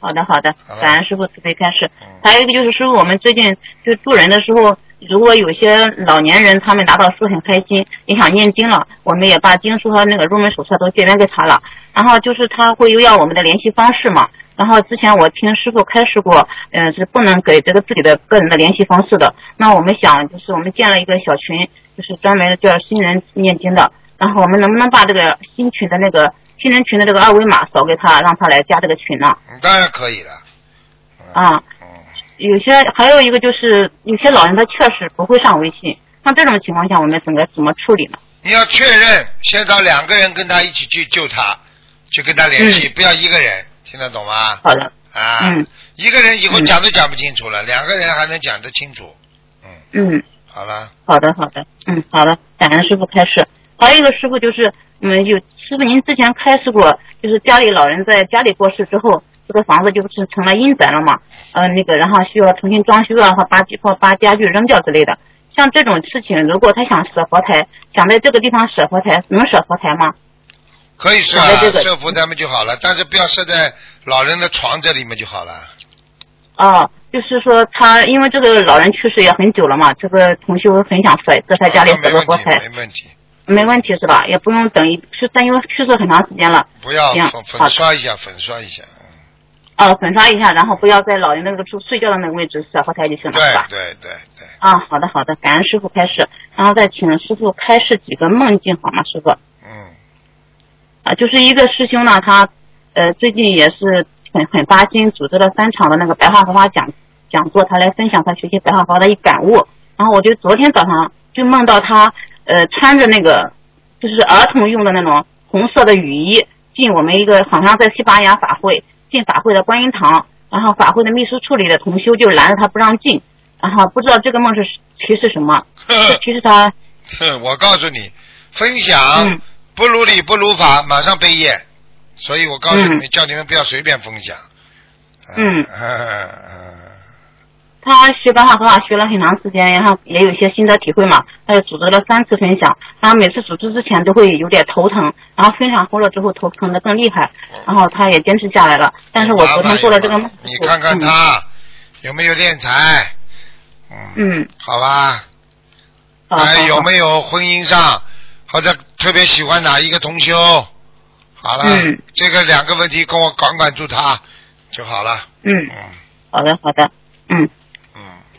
好的，好的，感恩师傅慈悲开示。还有一个就是师傅，我们最近就助人的时候，如果有些老年人他们拿到书很开心，也想念经了，我们也把经书和那个入门手册都借缘给他了。然后就是他会又要我们的联系方式嘛。然后之前我听师傅开示过，嗯，是不能给这个自己的个人的联系方式的。那我们想，就是我们建了一个小群，就是专门叫新人念经的。然后我们能不能把这个新群的那个？新人群的这个二维码扫给他，让他来加这个群呢？当然可以了。啊，有些还有一个就是有些老人他确实不会上微信，像这种情况下我们怎么怎么处理呢？你要确认，先找两个人跟他一起去救他，去跟他联系，不要一个人，听得懂吗？好的。啊。嗯。一个人以后讲都讲不清楚了，两个人还能讲得清楚。嗯。嗯。好了。好的，好的。嗯，好的。感恩师傅开始。还有一个师傅就是，嗯，有。师傅，您之前开示过，就是家里老人在家里过世之后，这个房子就不是成了阴宅了嘛？嗯，那个，然后需要重新装修啊，或把或把家具扔掉之类的。像这种事情，如果他想舍佛台，想在这个地方舍佛台，能舍佛台吗？可以舍啊，舍佛台嘛就好了，但是不要设在老人的床这里面就好了。哦，就是说他因为这个老人去世也很久了嘛，这个同修很想舍在他家里舍个佛台。没问题。没问题是吧？也不用等一是，但因为去世很长时间了。不要粉粉刷一下，粉刷一下。哦，粉刷一下，然后不要在老人那个住睡觉的那个位置小花台就行了，是吧？对对对。啊，好的好的，感恩师傅开示，然后再请师傅开示几个梦境好吗，师傅？嗯。啊，就是一个师兄呢，他呃最近也是很很发心，组织了三场的那个白话佛法讲讲座，他来分享他学习白话佛法的一感悟。然后我就昨天早上就梦到他。呃，穿着那个就是儿童用的那种红色的雨衣进我们一个好像在西班牙法会进法会的观音堂，然后法会的秘书处里的同修就拦着他不让进，然后不知道这个梦是提示什么？<laughs> 提示他。哼我告诉你，分享不如理不如法，马上被业。所以我告诉你们，叫你们不要随便分享。嗯。他学白话佛法学了很长时间，然后也有一些心得体会嘛。他就组织了三次分享，然后每次组织之前都会有点头疼，然后分享过了之后头疼的更厉害，然后他也坚持下来了。但是我昨天做了这个梦，你看看他有没有敛财？嗯，好吧。还有没有婚姻上或者特别喜欢哪一个同修？好了，这个两个问题跟我管管住他就好了。嗯，好的，好的，嗯。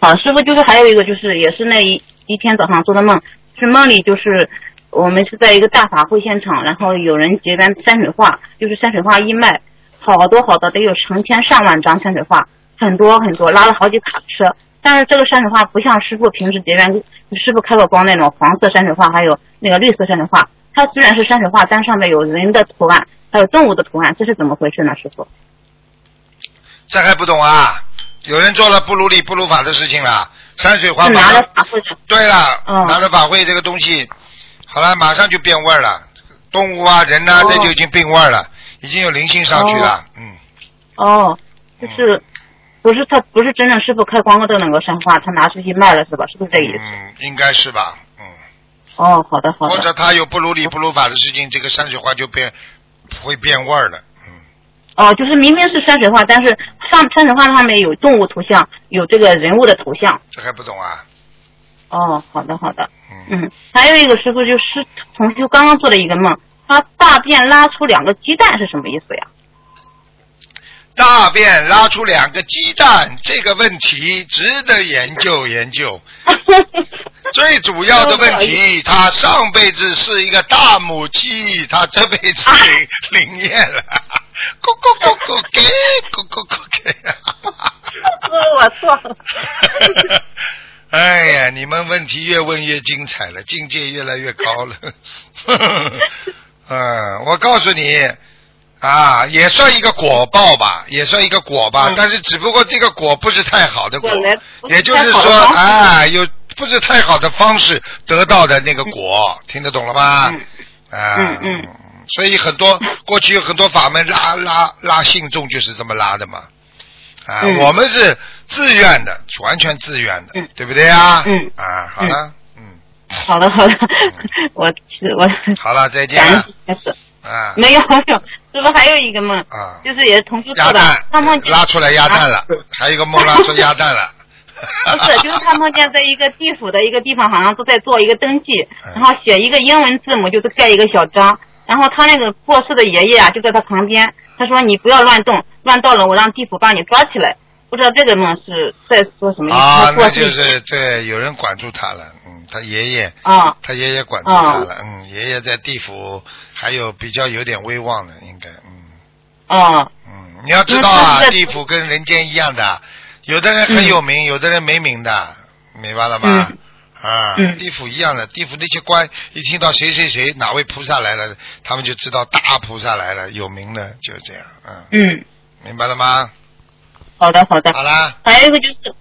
好，师傅就是还有一个就是也是那一一天早上做的梦，是梦里就是我们是在一个大法会现场，然后有人结缘山水画，就是山水画义卖，好多好多得有成千上万张山水画，很多很多拉了好几卡车，但是这个山水画不像师傅平时结缘，师傅开过光那种黄色山水画，还有那个绿色山水画，它虽然是山水画，但上面有人的图案，还有动物的图案，这是怎么回事呢，师傅？这还不懂啊？有人做了不如理不如法的事情了，山水画拿了法会对了，拿了法会这个东西，好了，马上就变味了，动物啊人呐，这就已经变味了，已经有灵性上去了，嗯。哦，就是不是他不是真正师傅开光了的那个山花，他拿出去卖了是吧？是不是这意思？嗯，应该是吧，嗯。哦，好的好的。或者他有不如理不如法的事情，这个山水画就变会变味了，嗯。哦，就是明明是山水画，但是上山水画上面有动物图像，有这个人物的图像。这还不懂啊？哦，好的好的，嗯，还有一个师傅就是同修刚刚做了一个梦，他大便拉出两个鸡蛋是什么意思呀？大便拉出两个鸡蛋，这个问题值得研究研究。<laughs> 最主要的问题，他上辈子是一个大母鸡，他这辈子 <laughs> 灵灵验了，<laughs> 咕咕咕咕给，咕咕咕给。我错了。<laughs> 哎呀，你们问题越问越精彩了，境界越来越高了。嗯，我告诉你。啊，也算一个果报吧，也算一个果吧，但是只不过这个果不是太好的果，也就是说，啊，有不是太好的方式得到的那个果，听得懂了吗？啊，嗯嗯，所以很多过去有很多法门拉拉拉信众就是这么拉的嘛，啊，我们是自愿的，完全自愿的，对不对啊？嗯，啊，好了，嗯，好了好了，<laughs> 我我好了，再见，啊，没有没有。是不是还有一个梦？啊，就是也是同事做的，他梦拉出来鸭蛋了，还有一个梦拉出鸭蛋了。不 <laughs> 是，就是他梦见在一个地府的一个地方，好像都在做一个登记，然后写一个英文字母，就是盖一个小章。然后他那个过世的爷爷啊，就在他旁边，他说：“你不要乱动，乱动了我让地府把你抓起来。”不知道这个梦是在说什么意思？啊，那就是对，有人管住他了。嗯，他爷爷啊，他爷爷管住他了。嗯，爷爷在地府还有比较有点威望的，应该嗯。啊。嗯，你要知道啊，地府跟人间一样的，有的人很有名，有的人没名的，明白了吗？啊，地府一样的，地府那些官一听到谁谁谁哪位菩萨来了，他们就知道大菩萨来了，有名的就这样。嗯。嗯。明白了吗？好的，好的。好啦。还有一个就是，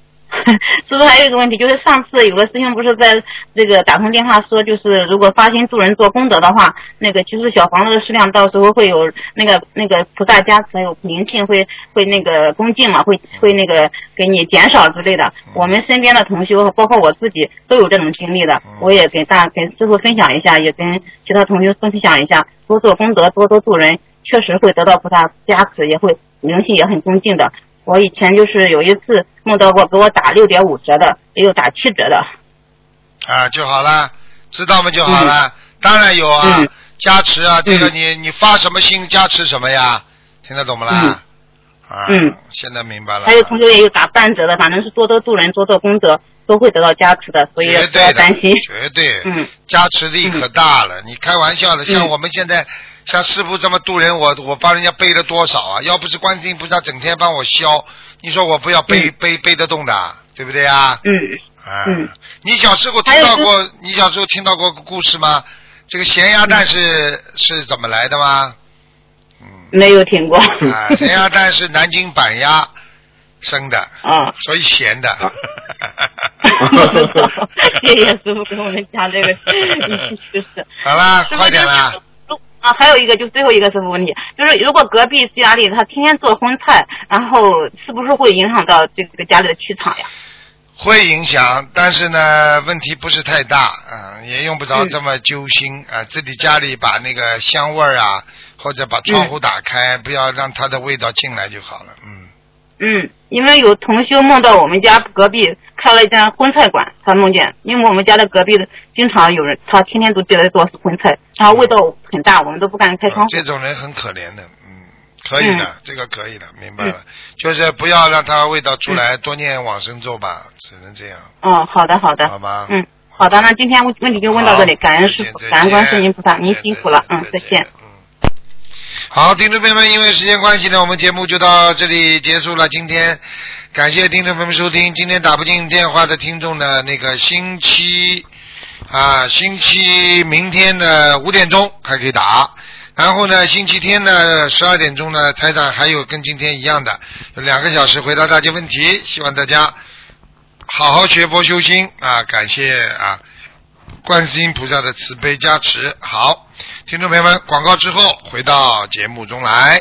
是不是还有一个问题？就是上次有个师兄不是在这个打通电话说，就是如果发心助人做功德的话，那个就是小房子的数量到时候会有那个那个菩萨加持，还有灵性会会那个恭敬嘛，会会那个给你减少之类的。我们身边的同修，包括我自己都有这种经历的。我也给大跟师傅分享一下，也跟其他同学分享一下，多做功德，多多助人，确实会得到菩萨加持，也会灵性也很恭敬的。我以前就是有一次梦到过给我打六点五折的，也有打七折的。啊，就好了，知道吗？就好了。当然有啊，加持啊，这个你你发什么心加持什么呀？听得懂不啦？啊，现在明白了。还有同学也有打半折的，反正是多多助人，多做功德，都会得到加持的，所以不要担心。绝对，嗯，加持力可大了。你开玩笑的，像我们现在。像师傅这么渡人，我我帮人家背了多少啊？要不是观世音菩萨整天帮我消，你说我不要背背背得动的，对不对啊？嗯。啊。你小时候听到过？你小时候听到过个故事吗？这个咸鸭蛋是是怎么来的吗？嗯。没有听过。啊，咸鸭蛋是南京板鸭生的。<laughs> 啊。所以咸的。<laughs> <laughs> 谢谢师傅给我们讲这个就是。好啦，快点啦。啊，还有一个就最后一个什么问题，就是如果隔壁家里他天天做荤菜，然后是不是会影响到这个家里的气场呀？会影响，但是呢，问题不是太大，嗯，也用不着这么揪心啊。自己家里把那个香味儿啊，或者把窗户打开，不要让它的味道进来就好了，嗯。嗯，因为有同修梦到我们家隔壁开了一家荤菜馆，他梦见，因为我们家的隔壁的经常有人，他天天都进来做荤菜，然后味道很大，我们都不敢开窗户。这种人很可怜的，嗯，可以的，这个可以的，明白了，就是不要让他味道出来，多念往生咒吧，只能这样。哦，好的，好的。好吧。嗯，好的，那今天问问题就问到这里，感恩师傅，感恩观世音菩萨，您辛苦了，嗯，再见。好，听众朋友们，因为时间关系呢，我们节目就到这里结束了。今天感谢听众朋友们收听。今天打不进电话的听众呢，那个星期啊，星期明天的五点钟还可以打。然后呢，星期天呢十二点钟呢，台长还有跟今天一样的两个小时回答大家问题。希望大家好好学佛修心啊！感谢啊，观世音菩萨的慈悲加持。好。听众朋友们，广告之后回到节目中来。